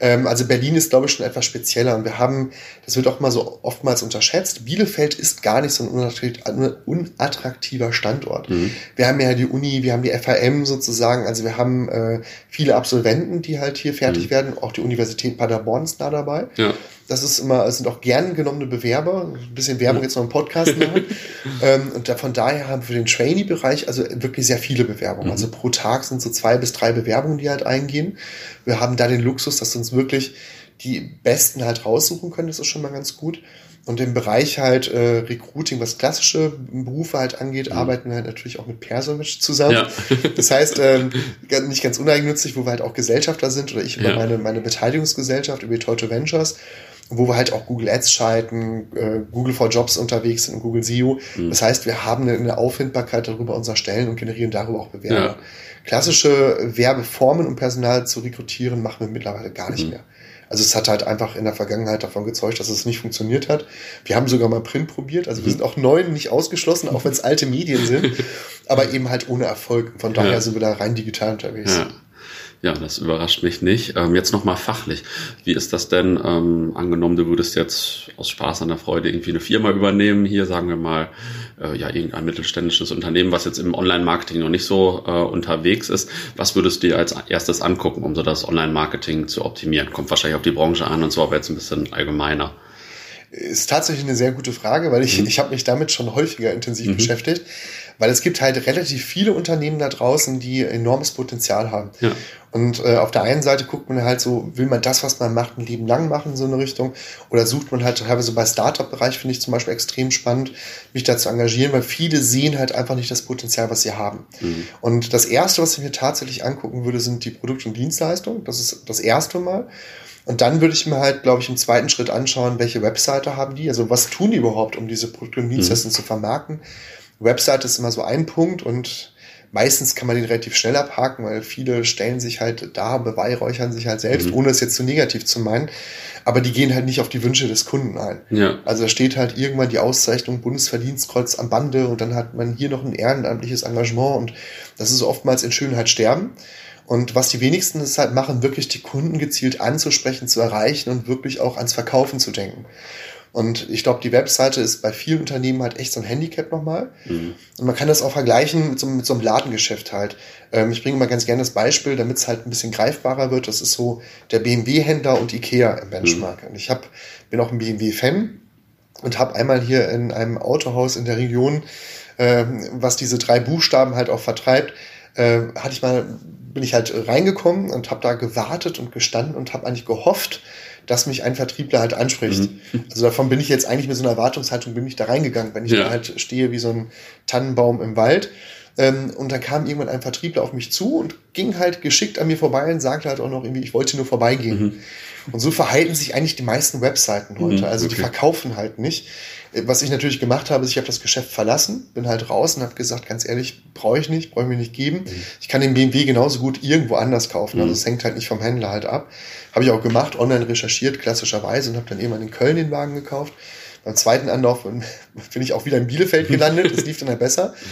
Ähm, also Berlin ist, glaube ich, schon etwas spezieller. Und wir haben, das wird auch mal so oftmals unterschätzt, Bielefeld ist gar nicht so ein unattraktiver Standort. Mhm. Wir haben ja die Uni, wir haben die FAM sozusagen, also wir haben äh, viele Absolventen, die halt hier fertig mhm. werden. Auch die Universität Paderborn ist da dabei. Ja. Das ist immer, es sind auch gern genommene Bewerber. Ein bisschen Werbung jetzt noch im Podcast machen. ähm, und da, von daher haben wir für den Trainee-Bereich also wirklich sehr viele Bewerbungen. Mhm. Also pro Tag sind so zwei bis drei Bewerbungen, die halt eingehen. Wir haben da den Luxus, dass uns wirklich die Besten halt raussuchen können. Das ist schon mal ganz gut. Und im Bereich halt äh, Recruiting, was klassische Berufe halt angeht, mhm. arbeiten wir halt natürlich auch mit Persovic zusammen. Ja. das heißt, ähm, nicht ganz uneigennützig, wo wir halt auch Gesellschafter sind oder ich über ja. meine, meine Beteiligungsgesellschaft, über die Toto Ventures, wo wir halt auch Google Ads schalten, äh, Google for Jobs unterwegs sind und Google SEO. Mhm. Das heißt, wir haben eine, eine Auffindbarkeit darüber unserer Stellen und generieren darüber auch Bewerber. Ja. Klassische Werbeformen, um Personal zu rekrutieren, machen wir mittlerweile gar nicht mhm. mehr. Also es hat halt einfach in der Vergangenheit davon gezeugt, dass es nicht funktioniert hat. Wir haben sogar mal Print probiert. Also wir sind auch neuen nicht ausgeschlossen, auch wenn es alte Medien sind, aber eben halt ohne Erfolg. Von daher ja. sind wir da rein digital unterwegs. Ja. Ja, das überrascht mich nicht. Ähm, jetzt nochmal fachlich. Wie ist das denn, ähm, angenommen, du würdest jetzt aus Spaß an der Freude irgendwie eine Firma übernehmen, hier sagen wir mal, äh, ja, irgendein mittelständisches Unternehmen, was jetzt im Online-Marketing noch nicht so äh, unterwegs ist. Was würdest du dir als erstes angucken, um so das Online-Marketing zu optimieren? Kommt wahrscheinlich auf die Branche an und so, aber jetzt ein bisschen allgemeiner. Ist tatsächlich eine sehr gute Frage, weil ich, mhm. ich habe mich damit schon häufiger intensiv mhm. beschäftigt. Weil es gibt halt relativ viele Unternehmen da draußen, die enormes Potenzial haben. Ja. Und äh, auf der einen Seite guckt man halt so, will man das, was man macht, ein Leben lang machen, in so eine Richtung? Oder sucht man halt teilweise bei Startup-Bereich, finde ich zum Beispiel extrem spannend, mich da zu engagieren, weil viele sehen halt einfach nicht das Potenzial, was sie haben. Mhm. Und das Erste, was ich mir tatsächlich angucken würde, sind die Produkte und Dienstleistungen. Das ist das erste Mal. Und dann würde ich mir halt, glaube ich, im zweiten Schritt anschauen, welche Webseite haben die, also was tun die überhaupt, um diese Produkte und Dienstleistungen mhm. zu vermarkten Website ist immer so ein Punkt und meistens kann man den relativ schnell abhaken, weil viele stellen sich halt da, beweihräuchern sich halt selbst, mhm. ohne es jetzt zu negativ zu meinen. Aber die gehen halt nicht auf die Wünsche des Kunden ein. Ja. Also da steht halt irgendwann die Auszeichnung Bundesverdienstkreuz am Bande und dann hat man hier noch ein ehrenamtliches Engagement und das ist oftmals in Schönheit sterben. Und was die wenigsten es halt machen, wirklich die Kunden gezielt anzusprechen, zu erreichen und wirklich auch ans Verkaufen zu denken. Und ich glaube, die Webseite ist bei vielen Unternehmen halt echt so ein Handicap nochmal. Mhm. Und man kann das auch vergleichen mit so, mit so einem Ladengeschäft halt. Ähm, ich bringe mal ganz gerne das Beispiel, damit es halt ein bisschen greifbarer wird. Das ist so der BMW-Händler und Ikea im Benchmark. Mhm. Und ich hab, bin auch ein BMW-Fan und habe einmal hier in einem Autohaus in der Region, äh, was diese drei Buchstaben halt auch vertreibt, äh, hatte ich mal, bin ich halt reingekommen und habe da gewartet und gestanden und habe eigentlich gehofft, dass mich ein Vertriebler halt anspricht. Mhm. Also davon bin ich jetzt eigentlich mit so einer Erwartungshaltung bin ich da reingegangen, wenn ich ja. da halt stehe wie so ein Tannenbaum im Wald. Ähm, und dann kam irgendwann ein Vertriebler auf mich zu und ging halt geschickt an mir vorbei und sagte halt auch noch irgendwie, ich wollte nur vorbeigehen. Mhm. Und so verhalten sich eigentlich die meisten Webseiten heute. Mhm, also okay. die verkaufen halt nicht. Was ich natürlich gemacht habe, ist, ich habe das Geschäft verlassen, bin halt raus und habe gesagt, ganz ehrlich, brauche ich nicht, brauche ich mir nicht geben. Mhm. Ich kann den BMW genauso gut irgendwo anders kaufen. Also mhm. es hängt halt nicht vom Händler halt ab. Habe ich auch gemacht, online recherchiert, klassischerweise, und habe dann irgendwann in Köln den Wagen gekauft. Beim zweiten Anlauf bin ich auch wieder in Bielefeld gelandet. Das lief dann halt besser.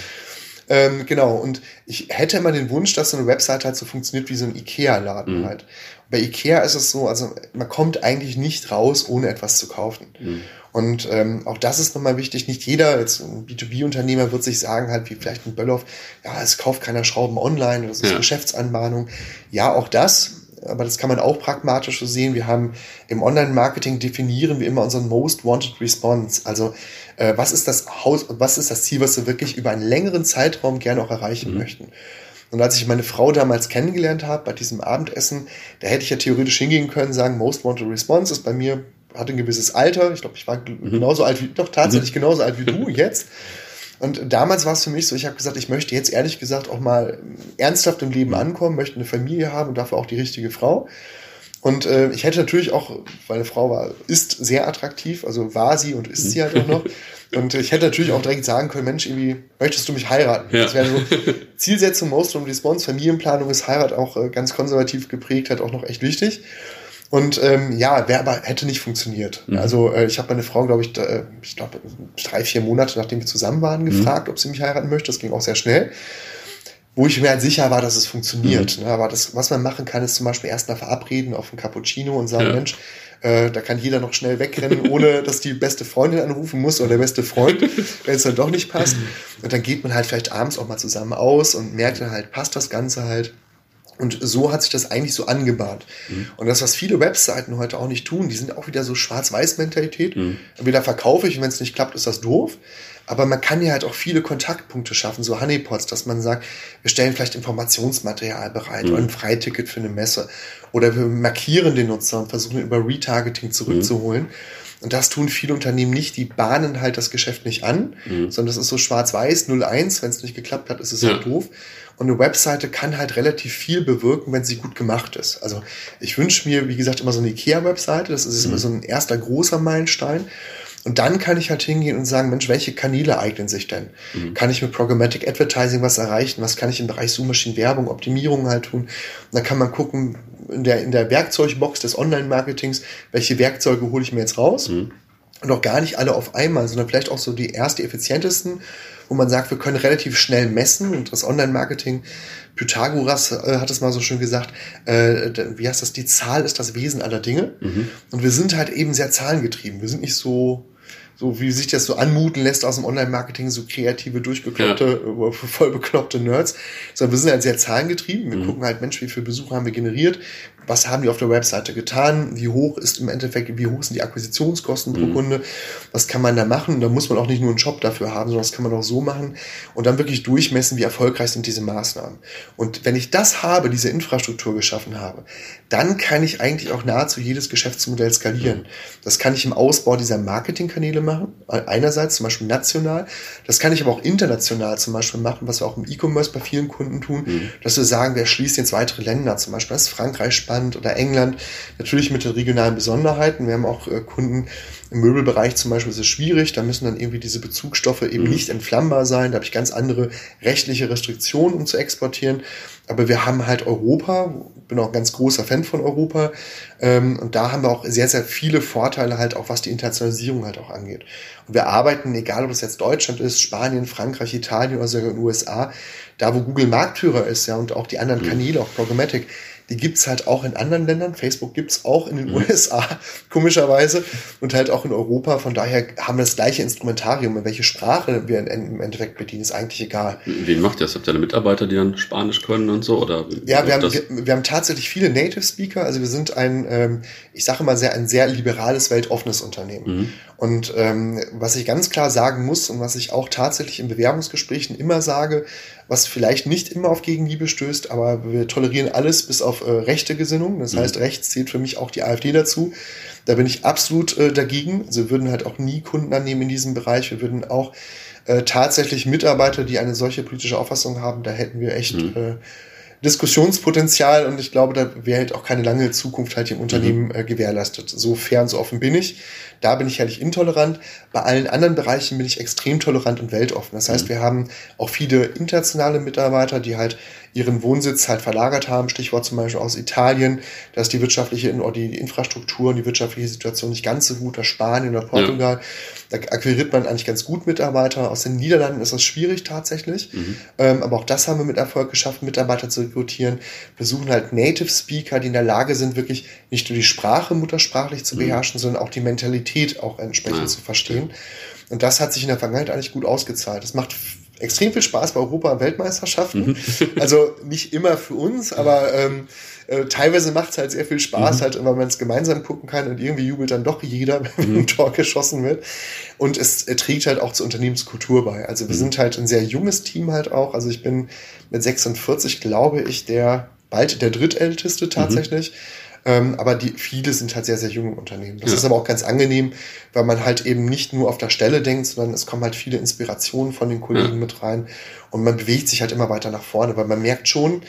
Ähm, genau, und ich hätte immer den Wunsch, dass so eine Website halt so funktioniert wie so ein Ikea-Laden mhm. halt. Bei Ikea ist es so, also man kommt eigentlich nicht raus, ohne etwas zu kaufen. Mhm. Und ähm, auch das ist nochmal wichtig. Nicht jeder, jetzt ein B2B-Unternehmer, wird sich sagen, halt wie vielleicht ein Böllhoff, ja, es kauft keiner Schrauben online, das ist ja. Geschäftsanmahnung. Ja, auch das, aber das kann man auch pragmatisch so sehen. Wir haben im Online-Marketing definieren wir immer unseren Most Wanted Response. Also äh, was ist das Haus, was ist das Ziel, was wir wirklich über einen längeren Zeitraum gerne auch erreichen mhm. möchten. Und als ich meine Frau damals kennengelernt habe, bei diesem Abendessen, da hätte ich ja theoretisch hingehen können, sagen, Most Wanted Response ist bei mir hatte ein gewisses Alter. Ich glaube, ich war mhm. genauso alt wie, doch tatsächlich mhm. genauso alt wie du jetzt. Und damals war es für mich so, ich habe gesagt, ich möchte jetzt ehrlich gesagt auch mal ernsthaft im Leben mhm. ankommen, möchte eine Familie haben und dafür auch die richtige Frau. Und äh, ich hätte natürlich auch, weil eine Frau war, ist sehr attraktiv, also war sie und ist sie halt auch noch. Und ich hätte natürlich auch direkt sagen können, Mensch, irgendwie möchtest du mich heiraten? Ja. Das wäre so Zielsetzung, Most und Response, Familienplanung ist Heirat auch äh, ganz konservativ geprägt, halt auch noch echt wichtig. Und ähm, ja, wäre aber hätte nicht funktioniert. Mhm. Also äh, ich habe meine Frau, glaube ich, da, äh, ich glaube drei, vier Monate nachdem wir zusammen waren, mhm. gefragt, mhm. ob sie mich heiraten möchte. Das ging auch sehr schnell. Wo ich mir halt sicher war, dass es funktioniert. Mhm. Ne? Aber das, was man machen kann, ist zum Beispiel erst mal verabreden auf einen Cappuccino und sagen, ja. Mensch, äh, da kann jeder noch schnell wegrennen, ohne dass die beste Freundin anrufen muss oder der beste Freund, wenn es dann doch nicht passt. Und dann geht man halt vielleicht abends auch mal zusammen aus und merkt dann halt, passt das Ganze halt. Und so hat sich das eigentlich so angebahnt. Mhm. Und das, was viele Webseiten heute auch nicht tun, die sind auch wieder so Schwarz-Weiß-Mentalität. Mhm. Entweder verkaufe ich und wenn es nicht klappt, ist das doof. Aber man kann ja halt auch viele Kontaktpunkte schaffen, so Honeypots, dass man sagt, wir stellen vielleicht Informationsmaterial bereit mhm. oder ein Freiticket für eine Messe. Oder wir markieren den Nutzer und versuchen über Retargeting zurückzuholen. Mhm. Und das tun viele Unternehmen nicht. Die bahnen halt das Geschäft nicht an, mhm. sondern das ist so schwarz-weiß, 0-1. Wenn es nicht geklappt hat, ist es ja. halt doof. Und eine Webseite kann halt relativ viel bewirken, wenn sie gut gemacht ist. Also ich wünsche mir, wie gesagt, immer so eine IKEA-Webseite. Das ist mhm. immer so ein erster großer Meilenstein. Und dann kann ich halt hingehen und sagen, Mensch, welche Kanäle eignen sich denn? Mhm. Kann ich mit Programmatic Advertising was erreichen? Was kann ich im Bereich Suchmaschinenwerbung, Optimierung halt tun? Und dann kann man gucken, in der, in der Werkzeugbox des Online-Marketings, welche Werkzeuge hole ich mir jetzt raus? Mhm. Und auch gar nicht alle auf einmal, sondern vielleicht auch so die erste effizientesten, wo man sagt, wir können relativ schnell messen und das Online-Marketing Pythagoras äh, hat es mal so schön gesagt, äh, wie heißt das, die Zahl ist das Wesen aller Dinge. Mhm. Und wir sind halt eben sehr zahlengetrieben. Wir sind nicht so so wie sich das so anmuten lässt aus dem Online-Marketing, so kreative, durchbekloppte, ja. Äh, voll bekloppte Nerds, sondern wir sind halt sehr zahlengetrieben. Wir mhm. gucken halt, Mensch, wie viele Besucher haben wir generiert? Was haben die auf der Webseite getan? Wie hoch ist im Endeffekt, wie hoch sind die Akquisitionskosten pro mhm. Kunde? Was kann man da machen? Und da muss man auch nicht nur einen Job dafür haben, sondern das kann man auch so machen und dann wirklich durchmessen, wie erfolgreich sind diese Maßnahmen. Und wenn ich das habe, diese Infrastruktur geschaffen habe, dann kann ich eigentlich auch nahezu jedes Geschäftsmodell skalieren. Das kann ich im Ausbau dieser Marketingkanäle machen, einerseits zum Beispiel national, das kann ich aber auch international zum Beispiel machen, was wir auch im E-Commerce bei vielen Kunden tun, mhm. dass wir sagen, wir schließen jetzt weitere Länder, zum Beispiel das Frankreich, Spanien oder England, natürlich mit den regionalen Besonderheiten. Wir haben auch äh, Kunden, im Möbelbereich zum Beispiel ist es schwierig, da müssen dann irgendwie diese Bezugsstoffe eben mhm. nicht entflammbar sein, da habe ich ganz andere rechtliche Restriktionen, um zu exportieren. Aber wir haben halt Europa, bin auch ein ganz großer Fan von Europa. Ähm, und da haben wir auch sehr, sehr viele Vorteile halt auch, was die Internationalisierung halt auch angeht. Und wir arbeiten, egal ob es jetzt Deutschland ist, Spanien, Frankreich, Italien oder sogar in den USA, da wo Google Marktführer ist, ja, und auch die anderen mhm. Kanäle, auch Programmatic, die gibt's halt auch in anderen Ländern. Facebook gibt's auch in den mhm. USA, komischerweise, und halt auch in Europa. Von daher haben wir das gleiche Instrumentarium. In welche Sprache wir im Endeffekt bedienen, ist eigentlich egal. Wen macht das? Habt ihr eine Mitarbeiter, die dann Spanisch können und so? Oder ja, wir haben, wir, wir, haben tatsächlich viele Native Speaker. Also wir sind ein, ähm, ich sage mal, sehr, ein sehr liberales, weltoffenes Unternehmen. Mhm. Und ähm, was ich ganz klar sagen muss und was ich auch tatsächlich in Bewerbungsgesprächen immer sage, was vielleicht nicht immer auf Gegenliebe stößt, aber wir tolerieren alles bis auf äh, rechte Gesinnung. Das mhm. heißt, rechts zählt für mich auch die AfD dazu. Da bin ich absolut äh, dagegen. Also wir würden halt auch nie Kunden annehmen in diesem Bereich. Wir würden auch äh, tatsächlich Mitarbeiter, die eine solche politische Auffassung haben, da hätten wir echt mhm. äh, Diskussionspotenzial und ich glaube, da wäre halt auch keine lange Zukunft halt im Unternehmen mhm. äh, gewährleistet. So fern, so offen bin ich. Da bin ich herrlich intolerant. Bei allen anderen Bereichen bin ich extrem tolerant und weltoffen. Das heißt, mhm. wir haben auch viele internationale Mitarbeiter, die halt ihren Wohnsitz halt verlagert haben. Stichwort zum Beispiel aus Italien. Da ist die wirtschaftliche die Infrastruktur und die wirtschaftliche Situation nicht ganz so gut. Oder Spanien oder Portugal. Ja. Da akquiriert man eigentlich ganz gut Mitarbeiter. Aus den Niederlanden ist das schwierig tatsächlich. Mhm. Ähm, aber auch das haben wir mit Erfolg geschafft, Mitarbeiter zu rekrutieren. Wir suchen halt Native Speaker, die in der Lage sind, wirklich nicht nur die Sprache muttersprachlich zu mhm. beherrschen, sondern auch die Mentalität auch entsprechend ja. zu verstehen. Und das hat sich in der Vergangenheit eigentlich gut ausgezahlt. Das macht extrem viel Spaß bei Europa-Weltmeisterschaften. Mhm. also nicht immer für uns, aber ähm, äh, teilweise macht es halt sehr viel Spaß, mhm. halt, weil man es gemeinsam gucken kann und irgendwie jubelt dann doch jeder, wenn mhm. ein Tor geschossen wird. Und es äh, trägt halt auch zur Unternehmenskultur bei. Also wir mhm. sind halt ein sehr junges Team halt auch. Also ich bin mit 46, glaube ich, der bald der drittälteste tatsächlich. Mhm. Ähm, aber die, viele sind halt sehr, sehr junge Unternehmen. Das ja. ist aber auch ganz angenehm, weil man halt eben nicht nur auf der Stelle denkt, sondern es kommen halt viele Inspirationen von den Kollegen ja. mit rein und man bewegt sich halt immer weiter nach vorne, weil man merkt schon,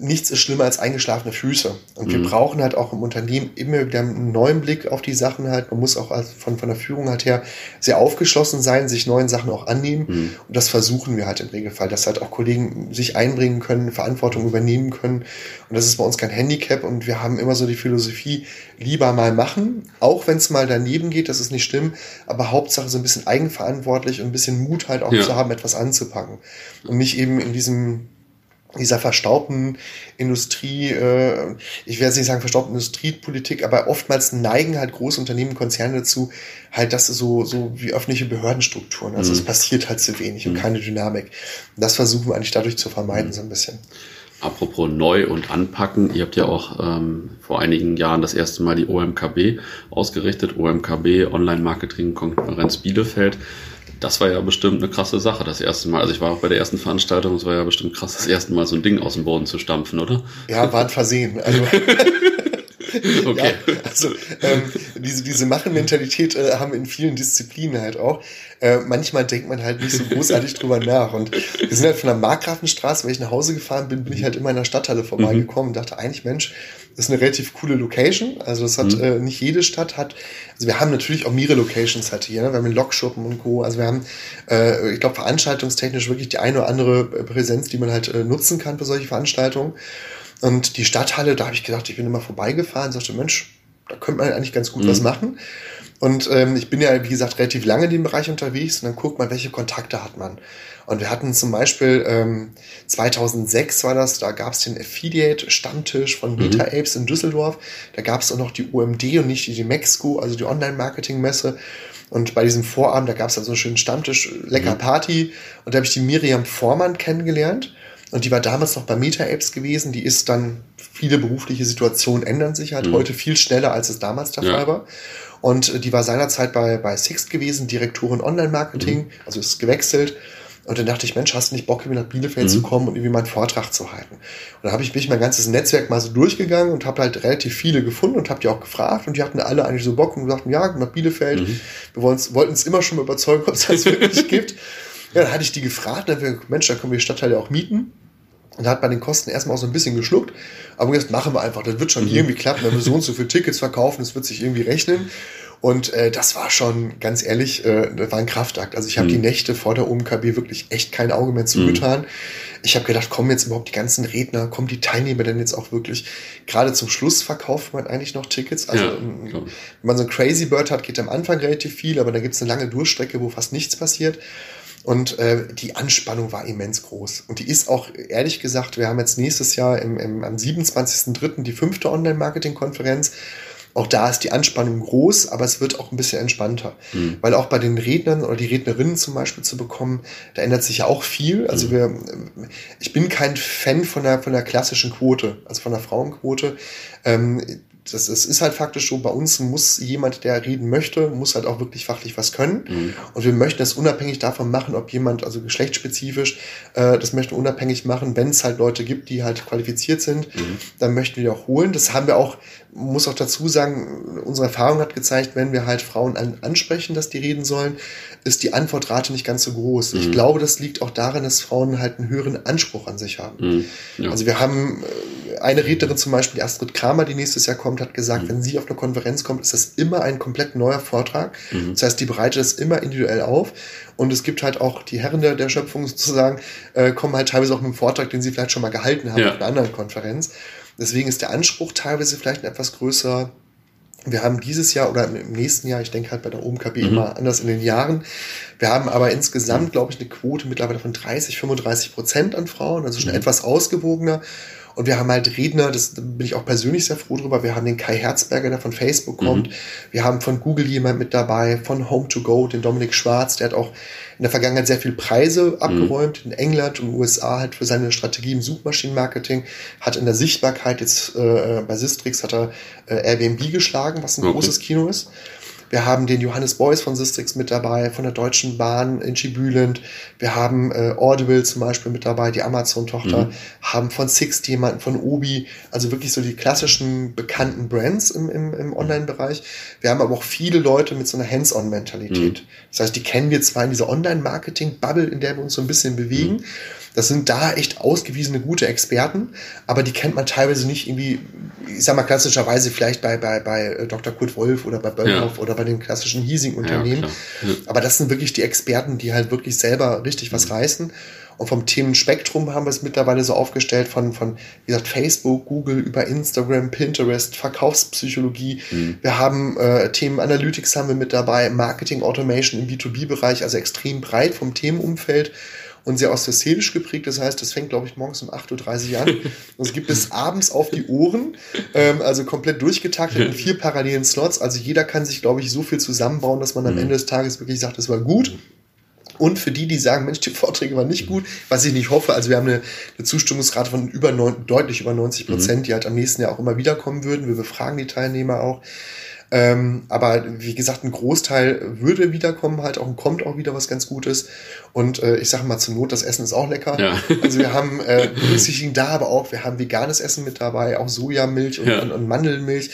nichts ist schlimmer als eingeschlafene Füße. Und mhm. wir brauchen halt auch im Unternehmen immer wieder einen neuen Blick auf die Sachen halt. Man muss auch von, von der Führung halt her sehr aufgeschlossen sein, sich neuen Sachen auch annehmen. Mhm. Und das versuchen wir halt im Regelfall, dass halt auch Kollegen sich einbringen können, Verantwortung übernehmen können. Und das ist bei uns kein Handicap. Und wir haben immer so die Philosophie, lieber mal machen, auch wenn es mal daneben geht, das ist nicht schlimm. Aber Hauptsache so ein bisschen eigenverantwortlich und ein bisschen Mut halt auch ja. zu haben, etwas anzupacken. Und nicht eben in diesem dieser verstaubten Industrie, äh, ich werde nicht sagen verstaubten Industriepolitik, aber oftmals neigen halt große Unternehmen, Konzerne dazu, halt das so, so wie öffentliche Behördenstrukturen. Also mhm. es passiert halt zu wenig mhm. und keine Dynamik. Das versuchen wir eigentlich dadurch zu vermeiden, mhm. so ein bisschen. Apropos neu und anpacken, ihr habt ja auch ähm, vor einigen Jahren das erste Mal die OMKB ausgerichtet, OMKB Online Marketing Konferenz Bielefeld das war ja bestimmt eine krasse Sache, das erste Mal. Also ich war auch bei der ersten Veranstaltung, es war ja bestimmt krass, das erste Mal so ein Ding aus dem Boden zu stampfen, oder? Ja, war ein Versehen. Also okay. Ja, also ähm, diese, diese Machen-Mentalität äh, haben wir in vielen Disziplinen halt auch. Äh, manchmal denkt man halt nicht so großartig drüber nach. Und wir sind halt von der Markgrafenstraße, wenn ich nach Hause gefahren bin, bin ich halt immer in der Stadthalle vorbeigekommen und dachte eigentlich, Mensch, das ist eine relativ coole Location. Also das hat mhm. äh, nicht jede Stadt hat. Also wir haben natürlich auch mehrere Locations halt hier. Ne? Wir haben Lokschuppen und Co. Also wir haben, äh, ich glaube, veranstaltungstechnisch wirklich die eine oder andere Präsenz, die man halt äh, nutzen kann für solche Veranstaltungen. Und die Stadthalle, da habe ich gedacht, ich bin immer vorbeigefahren, sagte, Mensch, da könnte man eigentlich ganz gut mhm. was machen. Und ähm, ich bin ja, wie gesagt, relativ lange in dem Bereich unterwegs und dann guckt man, welche Kontakte hat man. Und wir hatten zum Beispiel ähm, 2006 war das, da gab es den Affiliate-Stammtisch von Meta mhm. Apes in Düsseldorf. Da gab es auch noch die UMD und nicht die Mexiko, also die Online-Marketing-Messe. Und bei diesem Vorabend, da gab es also einen schönen Stammtisch, lecker mhm. Party. Und da habe ich die Miriam Vormann kennengelernt. Und die war damals noch bei Meta-Apps gewesen. Die ist dann, viele berufliche Situationen ändern sich halt mhm. heute viel schneller, als es damals der ja. Fall war. Und äh, die war seinerzeit bei, bei Sixt gewesen, Direktorin Online-Marketing, mhm. also ist gewechselt. Und dann dachte ich, Mensch, hast du nicht Bock, irgendwie nach Bielefeld mhm. zu kommen und irgendwie meinen Vortrag zu halten? Und dann habe ich mich mein ganzes Netzwerk mal so durchgegangen und habe halt relativ viele gefunden und habe die auch gefragt und die hatten alle eigentlich so Bock und sagten, ja, nach Bielefeld. Mhm. Wir wollten es immer schon mal überzeugen, ob es das wirklich gibt. Ja, dann hatte ich die gefragt, dann gesagt, Mensch, da können wir die Stadtteile auch mieten. Und hat bei den Kosten erstmal auch so ein bisschen geschluckt. Aber jetzt machen wir einfach, das wird schon mhm. irgendwie klappen, wenn wir so und so viele Tickets verkaufen, das wird sich irgendwie rechnen. Und äh, das war schon, ganz ehrlich, äh, das war ein Kraftakt. Also ich habe mhm. die Nächte vor der OMKB wirklich echt kein Auge mehr zugetan. Mhm. Ich habe gedacht, kommen jetzt überhaupt die ganzen Redner, kommen die Teilnehmer denn jetzt auch wirklich? Gerade zum Schluss verkauft man eigentlich noch Tickets. Also ja, wenn man so ein Crazy Bird hat, geht am Anfang relativ viel, aber da gibt's eine lange Durchstrecke, wo fast nichts passiert. Und äh, die Anspannung war immens groß. Und die ist auch, ehrlich gesagt, wir haben jetzt nächstes Jahr im, im, am 27.03. die fünfte Online-Marketing-Konferenz. Auch da ist die Anspannung groß, aber es wird auch ein bisschen entspannter. Mhm. Weil auch bei den Rednern oder die Rednerinnen zum Beispiel zu bekommen, da ändert sich ja auch viel. Also mhm. wir, ich bin kein Fan von der, von der klassischen Quote, also von der Frauenquote. Ähm, das, das ist halt faktisch so, bei uns muss jemand, der reden möchte, muss halt auch wirklich fachlich was können. Mhm. Und wir möchten das unabhängig davon machen, ob jemand, also geschlechtsspezifisch, äh, das möchten wir unabhängig machen, wenn es halt Leute gibt, die halt qualifiziert sind, mhm. dann möchten wir die auch holen. Das haben wir auch, muss auch dazu sagen, unsere Erfahrung hat gezeigt, wenn wir halt Frauen an, ansprechen, dass die reden sollen, ist die Antwortrate nicht ganz so groß. Mhm. Ich glaube, das liegt auch daran, dass Frauen halt einen höheren Anspruch an sich haben. Mhm. Ja. Also wir haben äh, eine Rednerin zum Beispiel, Astrid Kramer, die nächstes Jahr kommt, hat gesagt, mhm. wenn sie auf eine Konferenz kommt, ist das immer ein komplett neuer Vortrag. Mhm. Das heißt, die bereitet das immer individuell auf. Und es gibt halt auch die Herren der, der Schöpfung sozusagen, äh, kommen halt teilweise auch mit einem Vortrag, den sie vielleicht schon mal gehalten haben ja. auf einer anderen Konferenz. Deswegen ist der Anspruch teilweise vielleicht ein etwas größer. Wir haben dieses Jahr oder im nächsten Jahr, ich denke halt bei der OMKB mhm. immer anders in den Jahren. Wir haben aber insgesamt, glaube ich, eine Quote mittlerweile von 30, 35 Prozent an Frauen, also schon mhm. etwas ausgewogener. Und wir haben halt Redner, das da bin ich auch persönlich sehr froh drüber. Wir haben den Kai Herzberger, der von Facebook kommt. Mhm. Wir haben von Google jemand mit dabei, von Home2Go, den Dominik Schwarz, der hat auch in der Vergangenheit sehr viel Preise abgeräumt mhm. in England und USA halt für seine Strategie im Suchmaschinenmarketing, hat in der Sichtbarkeit jetzt äh, bei Sistrix hat er äh, Airbnb geschlagen, was ein okay. großes Kino ist. Wir haben den Johannes Beuys von Sistrix mit dabei, von der Deutschen Bahn in Schibülend. Wir haben äh, Audible zum Beispiel mit dabei, die Amazon-Tochter. Mhm. Haben von Sixt jemanden, von Obi. Also wirklich so die klassischen bekannten Brands im, im, im Online-Bereich. Wir haben aber auch viele Leute mit so einer Hands-on-Mentalität. Mhm. Das heißt, die kennen wir zwar in dieser Online-Marketing-Bubble, in der wir uns so ein bisschen bewegen. Mhm das sind da echt ausgewiesene gute Experten, aber die kennt man teilweise nicht irgendwie, ich sag mal klassischerweise vielleicht bei, bei, bei äh, Dr. Kurt Wolf oder bei Böllhoff ja. oder bei den klassischen Hiesing-Unternehmen. Ja, ja. Aber das sind wirklich die Experten, die halt wirklich selber richtig was mhm. reißen. Und vom Themenspektrum haben wir es mittlerweile so aufgestellt von, von wie gesagt, Facebook, Google über Instagram, Pinterest, Verkaufspsychologie. Mhm. Wir haben äh, Themen Analytics haben wir mit dabei, Marketing Automation im B2B-Bereich, also extrem breit vom Themenumfeld und sehr ostwestfälisch geprägt. Das heißt, das fängt, glaube ich, morgens um 8.30 Uhr an. und es gibt es abends auf die Ohren, ähm, also komplett durchgetaktet in vier parallelen Slots. Also jeder kann sich, glaube ich, so viel zusammenbauen, dass man am mhm. Ende des Tages wirklich sagt, es war gut. Und für die, die sagen, Mensch, die Vorträge waren nicht gut, was ich nicht hoffe, also wir haben eine, eine Zustimmungsrate von über neun, deutlich über 90 Prozent, mhm. die halt am nächsten Jahr auch immer wiederkommen würden. Wir befragen die Teilnehmer auch. Ähm, aber wie gesagt, ein Großteil würde wiederkommen, halt auch und kommt auch wieder was ganz Gutes. Und äh, ich sage mal zur Not, das Essen ist auch lecker. Ja. Also wir haben äh, da, aber auch, wir haben veganes Essen mit dabei, auch Sojamilch und, ja. und, und Mandelmilch.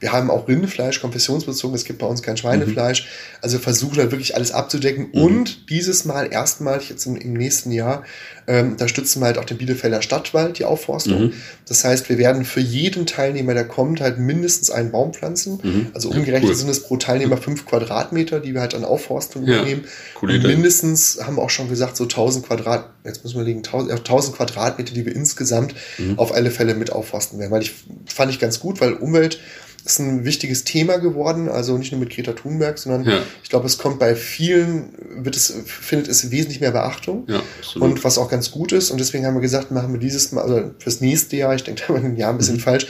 Wir haben auch Rindfleisch, konfessionsbezogen. Es gibt bei uns kein Schweinefleisch. Mhm. Also versuchen halt wirklich alles abzudecken. Mhm. Und dieses Mal erstmalig jetzt im, im nächsten Jahr ähm, unterstützen wir halt auch den Bielefelder Stadtwald, die Aufforstung. Mhm. Das heißt, wir werden für jeden Teilnehmer, der kommt, halt mindestens einen Baum pflanzen. Mhm. Also umgerechnet ja, cool. sind es pro Teilnehmer fünf Quadratmeter, die wir halt an Aufforstung ja, übernehmen. Cool Und mindestens haben wir auch schon gesagt, so 1000 Quadrat, jetzt müssen wir liegen, 1000, 1000 Quadratmeter, die wir insgesamt mhm. auf alle Fälle mit aufforsten werden. Weil ich fand ich ganz gut, weil Umwelt ist ein wichtiges Thema geworden, also nicht nur mit Greta Thunberg, sondern ja. ich glaube, es kommt bei vielen, wird es, findet es wesentlich mehr Beachtung. Ja, und was auch ganz gut ist. Und deswegen haben wir gesagt, machen wir dieses Mal, also fürs nächste Jahr, ich denke, da haben wir ein Jahr ein bisschen mhm. falsch,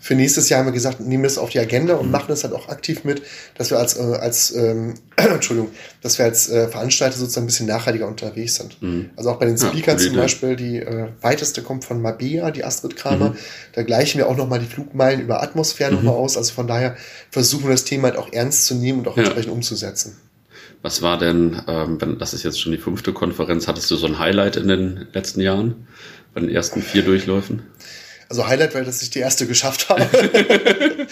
für nächstes Jahr haben wir gesagt, nehmen wir das auf die Agenda und mhm. machen das halt auch aktiv mit, dass wir als, äh, als ähm, Entschuldigung, dass wir als äh, Veranstalter sozusagen ein bisschen nachhaltiger unterwegs sind. Mhm. Also auch bei den Speakern ja, zum Beispiel, die äh, weiteste kommt von Mabea, die Astrid Kramer. Mhm. Da gleichen wir auch nochmal die Flugmeilen über Atmosphäre mhm. nochmal aus. Also von daher versuchen wir das Thema halt auch ernst zu nehmen und auch ja. entsprechend umzusetzen. Was war denn, ähm, wenn, das ist jetzt schon die fünfte Konferenz, hattest du so ein Highlight in den letzten Jahren? Bei den ersten vier Durchläufen? Also Highlight, weil dass ich die erste geschafft habe.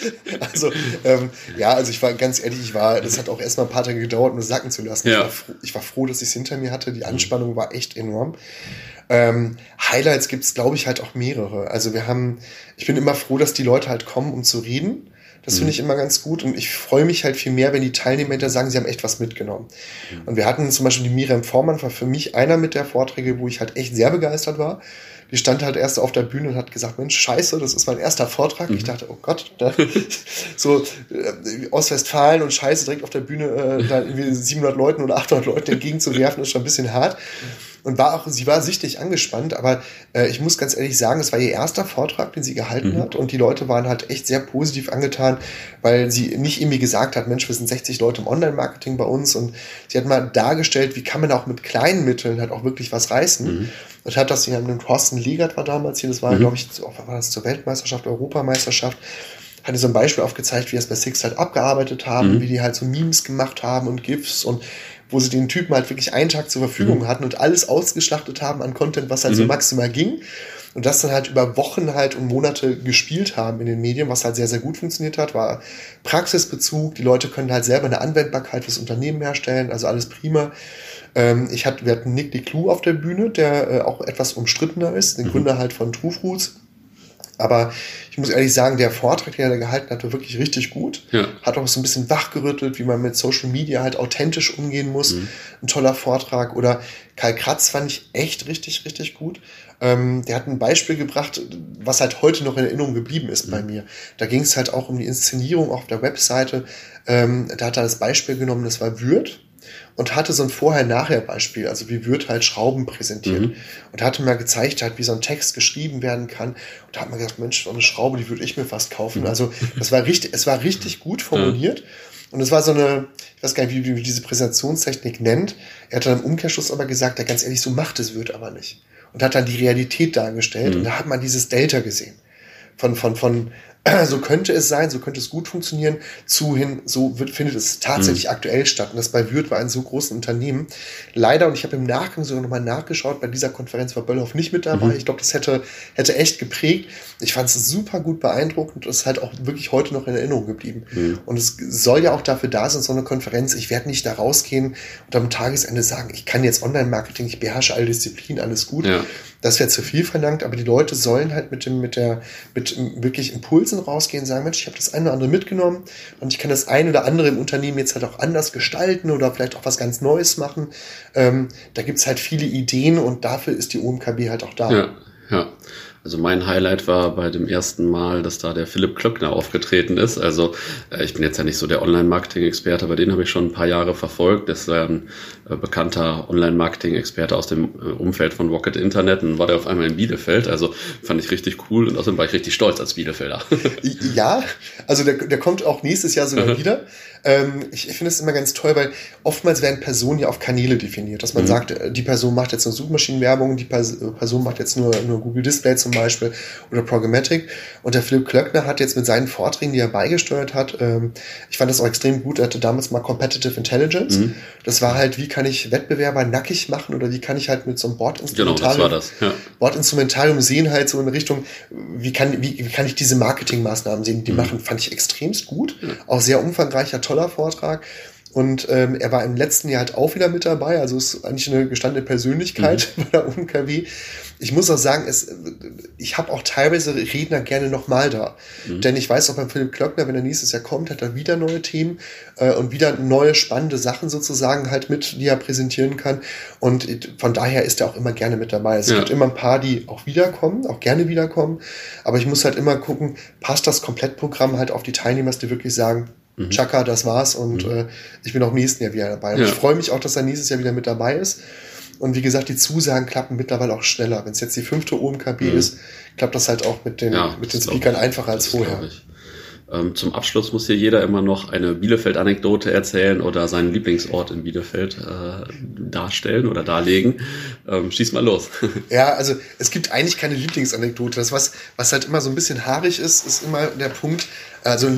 also ähm, ja, also ich war ganz ehrlich, ich war, das hat auch erstmal ein paar Tage gedauert, um das sacken zu lassen. Ja. Ich, war froh, ich war froh, dass ich es hinter mir hatte. Die Anspannung war echt enorm. Ähm, Highlights gibt's, glaube ich, halt auch mehrere. Also wir haben, ich bin immer froh, dass die Leute halt kommen, um zu reden. Das mhm. finde ich immer ganz gut und ich freue mich halt viel mehr, wenn die Teilnehmer hinter sagen, sie haben echt was mitgenommen. Mhm. Und wir hatten zum Beispiel die Miriam Vormann, war für mich einer mit der Vorträge, wo ich halt echt sehr begeistert war die stand halt erst auf der Bühne und hat gesagt, Mensch, scheiße, das ist mein erster Vortrag. Mhm. Ich dachte, oh Gott, da, so äh, Ostwestfalen und scheiße direkt auf der Bühne, äh, da irgendwie 700 Leuten oder 800 Leuten entgegenzuwerfen, ist schon ein bisschen hart und war auch, sie war sichtlich angespannt, aber äh, ich muss ganz ehrlich sagen, es war ihr erster Vortrag, den sie gehalten mhm. hat und die Leute waren halt echt sehr positiv angetan, weil sie nicht irgendwie gesagt hat, Mensch, wir sind 60 Leute im Online-Marketing bei uns und sie hat mal dargestellt, wie kann man auch mit kleinen Mitteln halt auch wirklich was reißen. Mhm. Und hat das, haben den Thorsten Liegert war damals hier, das war, mhm. glaube ich, war das zur Weltmeisterschaft, Europameisterschaft, hatte so ein Beispiel aufgezeigt, wie es bei Six halt abgearbeitet haben, mhm. wie die halt so Memes gemacht haben und GIFs und wo sie den Typen halt wirklich einen Tag zur Verfügung mhm. hatten und alles ausgeschlachtet haben an Content, was halt mhm. so maximal ging. Und das dann halt über Wochen halt und Monate gespielt haben in den Medien, was halt sehr, sehr gut funktioniert hat, war Praxisbezug. Die Leute können halt selber eine Anwendbarkeit fürs Unternehmen herstellen, also alles prima. Ähm, ich hatte, wir hatten Nick DeClue auf der Bühne, der äh, auch etwas umstrittener ist, den mhm. Gründer halt von True Fruits aber ich muss ehrlich sagen, der Vortrag, den er gehalten hat, war wirklich richtig gut. Ja. Hat auch so ein bisschen wachgerüttelt, wie man mit Social Media halt authentisch umgehen muss. Mhm. Ein toller Vortrag. Oder Karl Kratz fand ich echt richtig, richtig gut. Ähm, der hat ein Beispiel gebracht, was halt heute noch in Erinnerung geblieben ist mhm. bei mir. Da ging es halt auch um die Inszenierung auf der Webseite. Ähm, da hat er das Beispiel genommen, das war Würth und hatte so ein Vorher-Nachher-Beispiel, also wie wird halt Schrauben präsentiert. Mhm. Und hatte mir gezeigt, halt, wie so ein Text geschrieben werden kann. Und da hat man gedacht, Mensch, so eine Schraube, die würde ich mir fast kaufen. Mhm. Also das war richtig, es war richtig gut formuliert. Ja. Und es war so eine, ich weiß gar nicht, wie, wie diese Präsentationstechnik nennt. Er hat dann im Umkehrschluss aber gesagt, ja, ganz ehrlich, so macht es wird aber nicht. Und hat dann die Realität dargestellt. Mhm. Und da hat man dieses Delta gesehen. Von, von, von, so könnte es sein, so könnte es gut funktionieren, zu hin, so wird, findet es tatsächlich mhm. aktuell statt. Und das bei Würth war ein so großes Unternehmen. Leider, und ich habe im Nachgang sogar nochmal nachgeschaut, bei dieser Konferenz war Böllhoff nicht mit dabei. Mhm. Ich glaube, das hätte, hätte echt geprägt. Ich fand es super gut beeindruckend und ist halt auch wirklich heute noch in Erinnerung geblieben. Mhm. Und es soll ja auch dafür da sein, so eine Konferenz. Ich werde nicht da rausgehen und am Tagesende sagen, ich kann jetzt Online-Marketing, ich beherrsche alle Disziplinen, alles gut. Ja. Das wäre zu viel verlangt, aber die Leute sollen halt mit dem, mit der, mit wirklich Impulsen rausgehen, sagen, Mensch, ich habe das eine oder andere mitgenommen und ich kann das eine oder andere im Unternehmen jetzt halt auch anders gestalten oder vielleicht auch was ganz Neues machen. Ähm, da gibt's halt viele Ideen und dafür ist die OMKB halt auch da. Ja, ja. Also mein Highlight war bei dem ersten Mal, dass da der Philipp Klöckner aufgetreten ist. Also äh, ich bin jetzt ja nicht so der Online-Marketing-Experte, aber den habe ich schon ein paar Jahre verfolgt. Das ist ein bekannter Online-Marketing-Experte aus dem äh, Umfeld von Rocket Internet und war der auf einmal in Bielefeld. Also fand ich richtig cool und außerdem war ich richtig stolz als Bielefelder. ja, also der, der kommt auch nächstes Jahr sogar wieder. Ähm, ich ich finde es immer ganz toll, weil oftmals werden Personen ja auf Kanäle definiert, dass man mhm. sagt, die Person macht jetzt nur Suchmaschinenwerbung, die Person macht jetzt nur, nur Google Display zum Beispiel oder Programmatic. Und der Philipp Klöckner hat jetzt mit seinen Vorträgen, die er beigesteuert hat, ähm, ich fand das auch extrem gut, er hatte damals mal Competitive Intelligence. Mhm. Das war halt, wie kann ich Wettbewerber nackig machen oder wie kann ich halt mit so einem Bordinstrumentarium, genau, ja. Bordinstrumentarium sehen halt so in Richtung, wie kann, wie, wie kann ich diese Marketingmaßnahmen sehen, die mhm. machen, fand ich extremst gut. Mhm. Auch sehr umfangreicher, toller Vortrag. Und ähm, er war im letzten Jahr halt auch wieder mit dabei, also ist eigentlich eine gestandene Persönlichkeit mhm. bei der UMKW. Ich muss auch sagen, es, ich habe auch teilweise Redner gerne nochmal da. Mhm. Denn ich weiß auch beim Philipp Klöckner, wenn er nächstes Jahr kommt, hat er wieder neue Themen äh, und wieder neue spannende Sachen sozusagen halt mit, die er präsentieren kann. Und von daher ist er auch immer gerne mit dabei. Es ja. gibt immer ein paar, die auch wiederkommen, auch gerne wiederkommen. Aber ich muss halt immer gucken, passt das Komplettprogramm halt auf die Teilnehmer, die wirklich sagen, Mhm. Chaka, das war's und mhm. äh, ich bin auch nächsten Jahr wieder dabei. Und ja. ich freue mich auch, dass er nächstes Jahr wieder mit dabei ist. Und wie gesagt, die Zusagen klappen mittlerweile auch schneller. Wenn es jetzt die fünfte OMKB mhm. ist, klappt das halt auch mit den, ja, mit den Speakern einfacher als vorher. Ähm, zum Abschluss muss hier jeder immer noch eine Bielefeld-Anekdote erzählen oder seinen Lieblingsort in Bielefeld äh, darstellen oder darlegen. Ähm, schieß mal los. ja, also es gibt eigentlich keine Lieblingsanekdote. Das, was, was halt immer so ein bisschen haarig ist, ist immer der Punkt, also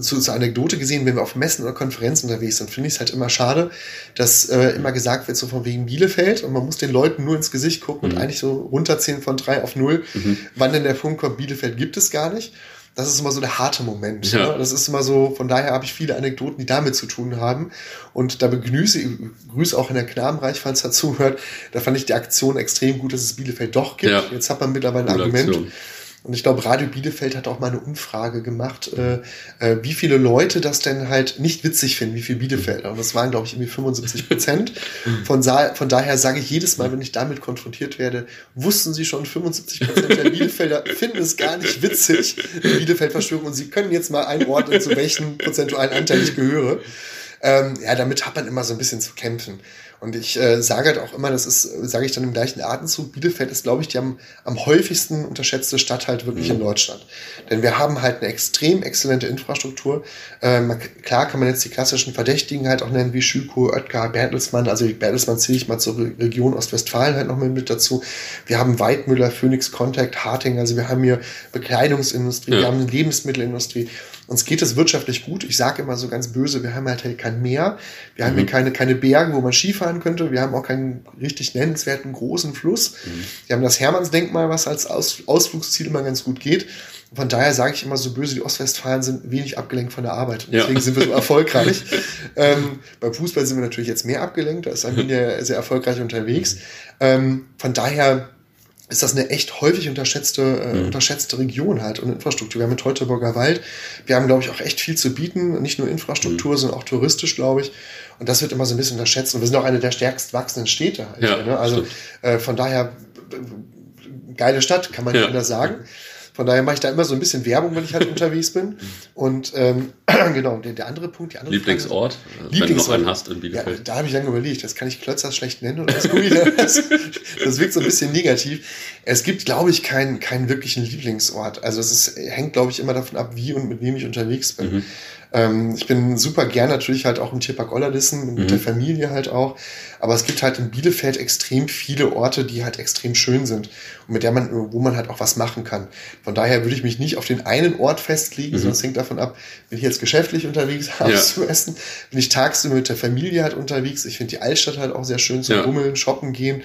zu, zur Anekdote gesehen, wenn wir auf Messen oder Konferenzen unterwegs sind, finde ich es halt immer schade, dass äh, immer gesagt wird, so von wegen Bielefeld und man muss den Leuten nur ins Gesicht gucken mhm. und eigentlich so runterzählen von drei auf null, mhm. wann denn der Punkt kommt, Bielefeld gibt es gar nicht das ist immer so der harte Moment. Ja. Ne? Das ist immer so, von daher habe ich viele Anekdoten, die damit zu tun haben. Und da begrüße ich grüße auch in der Knabenreich, falls er zuhört. Da fand ich die Aktion extrem gut, dass es Bielefeld doch gibt. Ja. Jetzt hat man mittlerweile ein Argument. Aktion. Und ich glaube, Radio Bielefeld hat auch mal eine Umfrage gemacht, äh, äh, wie viele Leute das denn halt nicht witzig finden, wie viel Bielefelder. Und das waren, glaube ich, irgendwie 75 Prozent. Von, von daher sage ich jedes Mal, wenn ich damit konfrontiert werde, wussten Sie schon, 75 Prozent der Bielefelder finden es gar nicht witzig, die Bielefeld-Verschwörung. Und Sie können jetzt mal einordnen, zu welchen prozentualen Anteil ich gehöre. Ähm, ja, damit hat man immer so ein bisschen zu kämpfen. Und ich äh, sage halt auch immer, das ist, sage ich dann im gleichen Atemzug, Bielefeld ist, glaube ich, die am, am häufigsten unterschätzte Stadt halt wirklich mhm. in Deutschland. Denn wir haben halt eine extrem exzellente Infrastruktur. Ähm, klar kann man jetzt die klassischen Verdächtigen halt auch nennen, wie Schüko, Oetker, Bertelsmann. Also Bertelsmann zähle ich mal zur Region Ostwestfalen halt noch mal mit dazu. Wir haben Weidmüller, Phoenix Contact, Harting. Also wir haben hier Bekleidungsindustrie, ja. wir haben Lebensmittelindustrie. Uns geht es wirtschaftlich gut. Ich sage immer so ganz böse, wir haben halt kein Meer, wir mhm. haben hier mhm. keine, keine Berge, wo man Skifahren könnte, wir haben auch keinen richtig nennenswerten großen Fluss. Mhm. Wir haben das Hermannsdenkmal, was als Aus, Ausflugsziel immer ganz gut geht. Von daher sage ich immer so böse, die Ostwestfalen sind wenig abgelenkt von der Arbeit. Und deswegen ja. sind wir so erfolgreich. ähm, beim Fußball sind wir natürlich jetzt mehr abgelenkt, da ist Arminia sehr erfolgreich unterwegs. Ähm, von daher ist das eine echt häufig unterschätzte, äh, mhm. unterschätzte Region halt und Infrastruktur. Wir haben mit Teutoburger Wald, wir haben, glaube ich, auch echt viel zu bieten, nicht nur Infrastruktur, mhm. sondern auch touristisch, glaube ich. Und das wird immer so ein bisschen unterschätzt. Und wir sind auch eine der stärkst wachsenden Städte halt. Ja, ne? Also äh, von daher geile Stadt, kann man ja anders sagen. Von daher mache ich da immer so ein bisschen Werbung, wenn ich halt unterwegs bin. Und ähm, genau, der, der andere Punkt, die andere Lieblingsort, Frage, Lieblingsort, wenn du noch einen hast in Bielefeld. Ja, da habe ich lange überlegt, das kann ich Klötzers schlecht nennen oder was das, das wirkt so ein bisschen negativ. Es gibt, glaube ich, keinen keinen wirklichen Lieblingsort. Also es ist, hängt, glaube ich, immer davon ab, wie und mit wem ich unterwegs bin. Mhm. Ähm, ich bin super gern natürlich halt auch im Tierpark Ollerlissen, mit mhm. der Familie halt auch. Aber es gibt halt in Bielefeld extrem viele Orte, die halt extrem schön sind und mit der man, wo man halt auch was machen kann. Von daher würde ich mich nicht auf den einen Ort festlegen, mhm. sondern es hängt davon ab, bin ich jetzt geschäftlich unterwegs, abends ja. zu essen, bin ich tagsüber mit der Familie halt unterwegs. Ich finde die Altstadt halt auch sehr schön zum ja. Rummeln, shoppen gehen.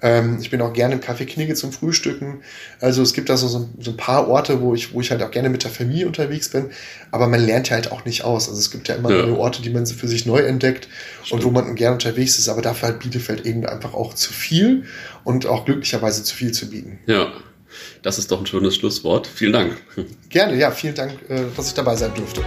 Ähm, ich bin auch gerne im Café Knigge zum Frühstücken. Also es gibt da so, so, ein paar Orte, wo ich, wo ich halt auch gerne mit der Familie unterwegs bin. Aber man lernt ja halt auch nicht aus. Also es gibt ja immer ja. neue Orte, die man für sich neu entdeckt Stimmt. und wo man gerne unterwegs ist. Aber dafür hat Bielefeld eben einfach auch zu viel und auch glücklicherweise zu viel zu bieten. Ja. Das ist doch ein schönes Schlusswort. Vielen Dank. Gerne, ja, vielen Dank, äh, dass ich dabei sein durfte.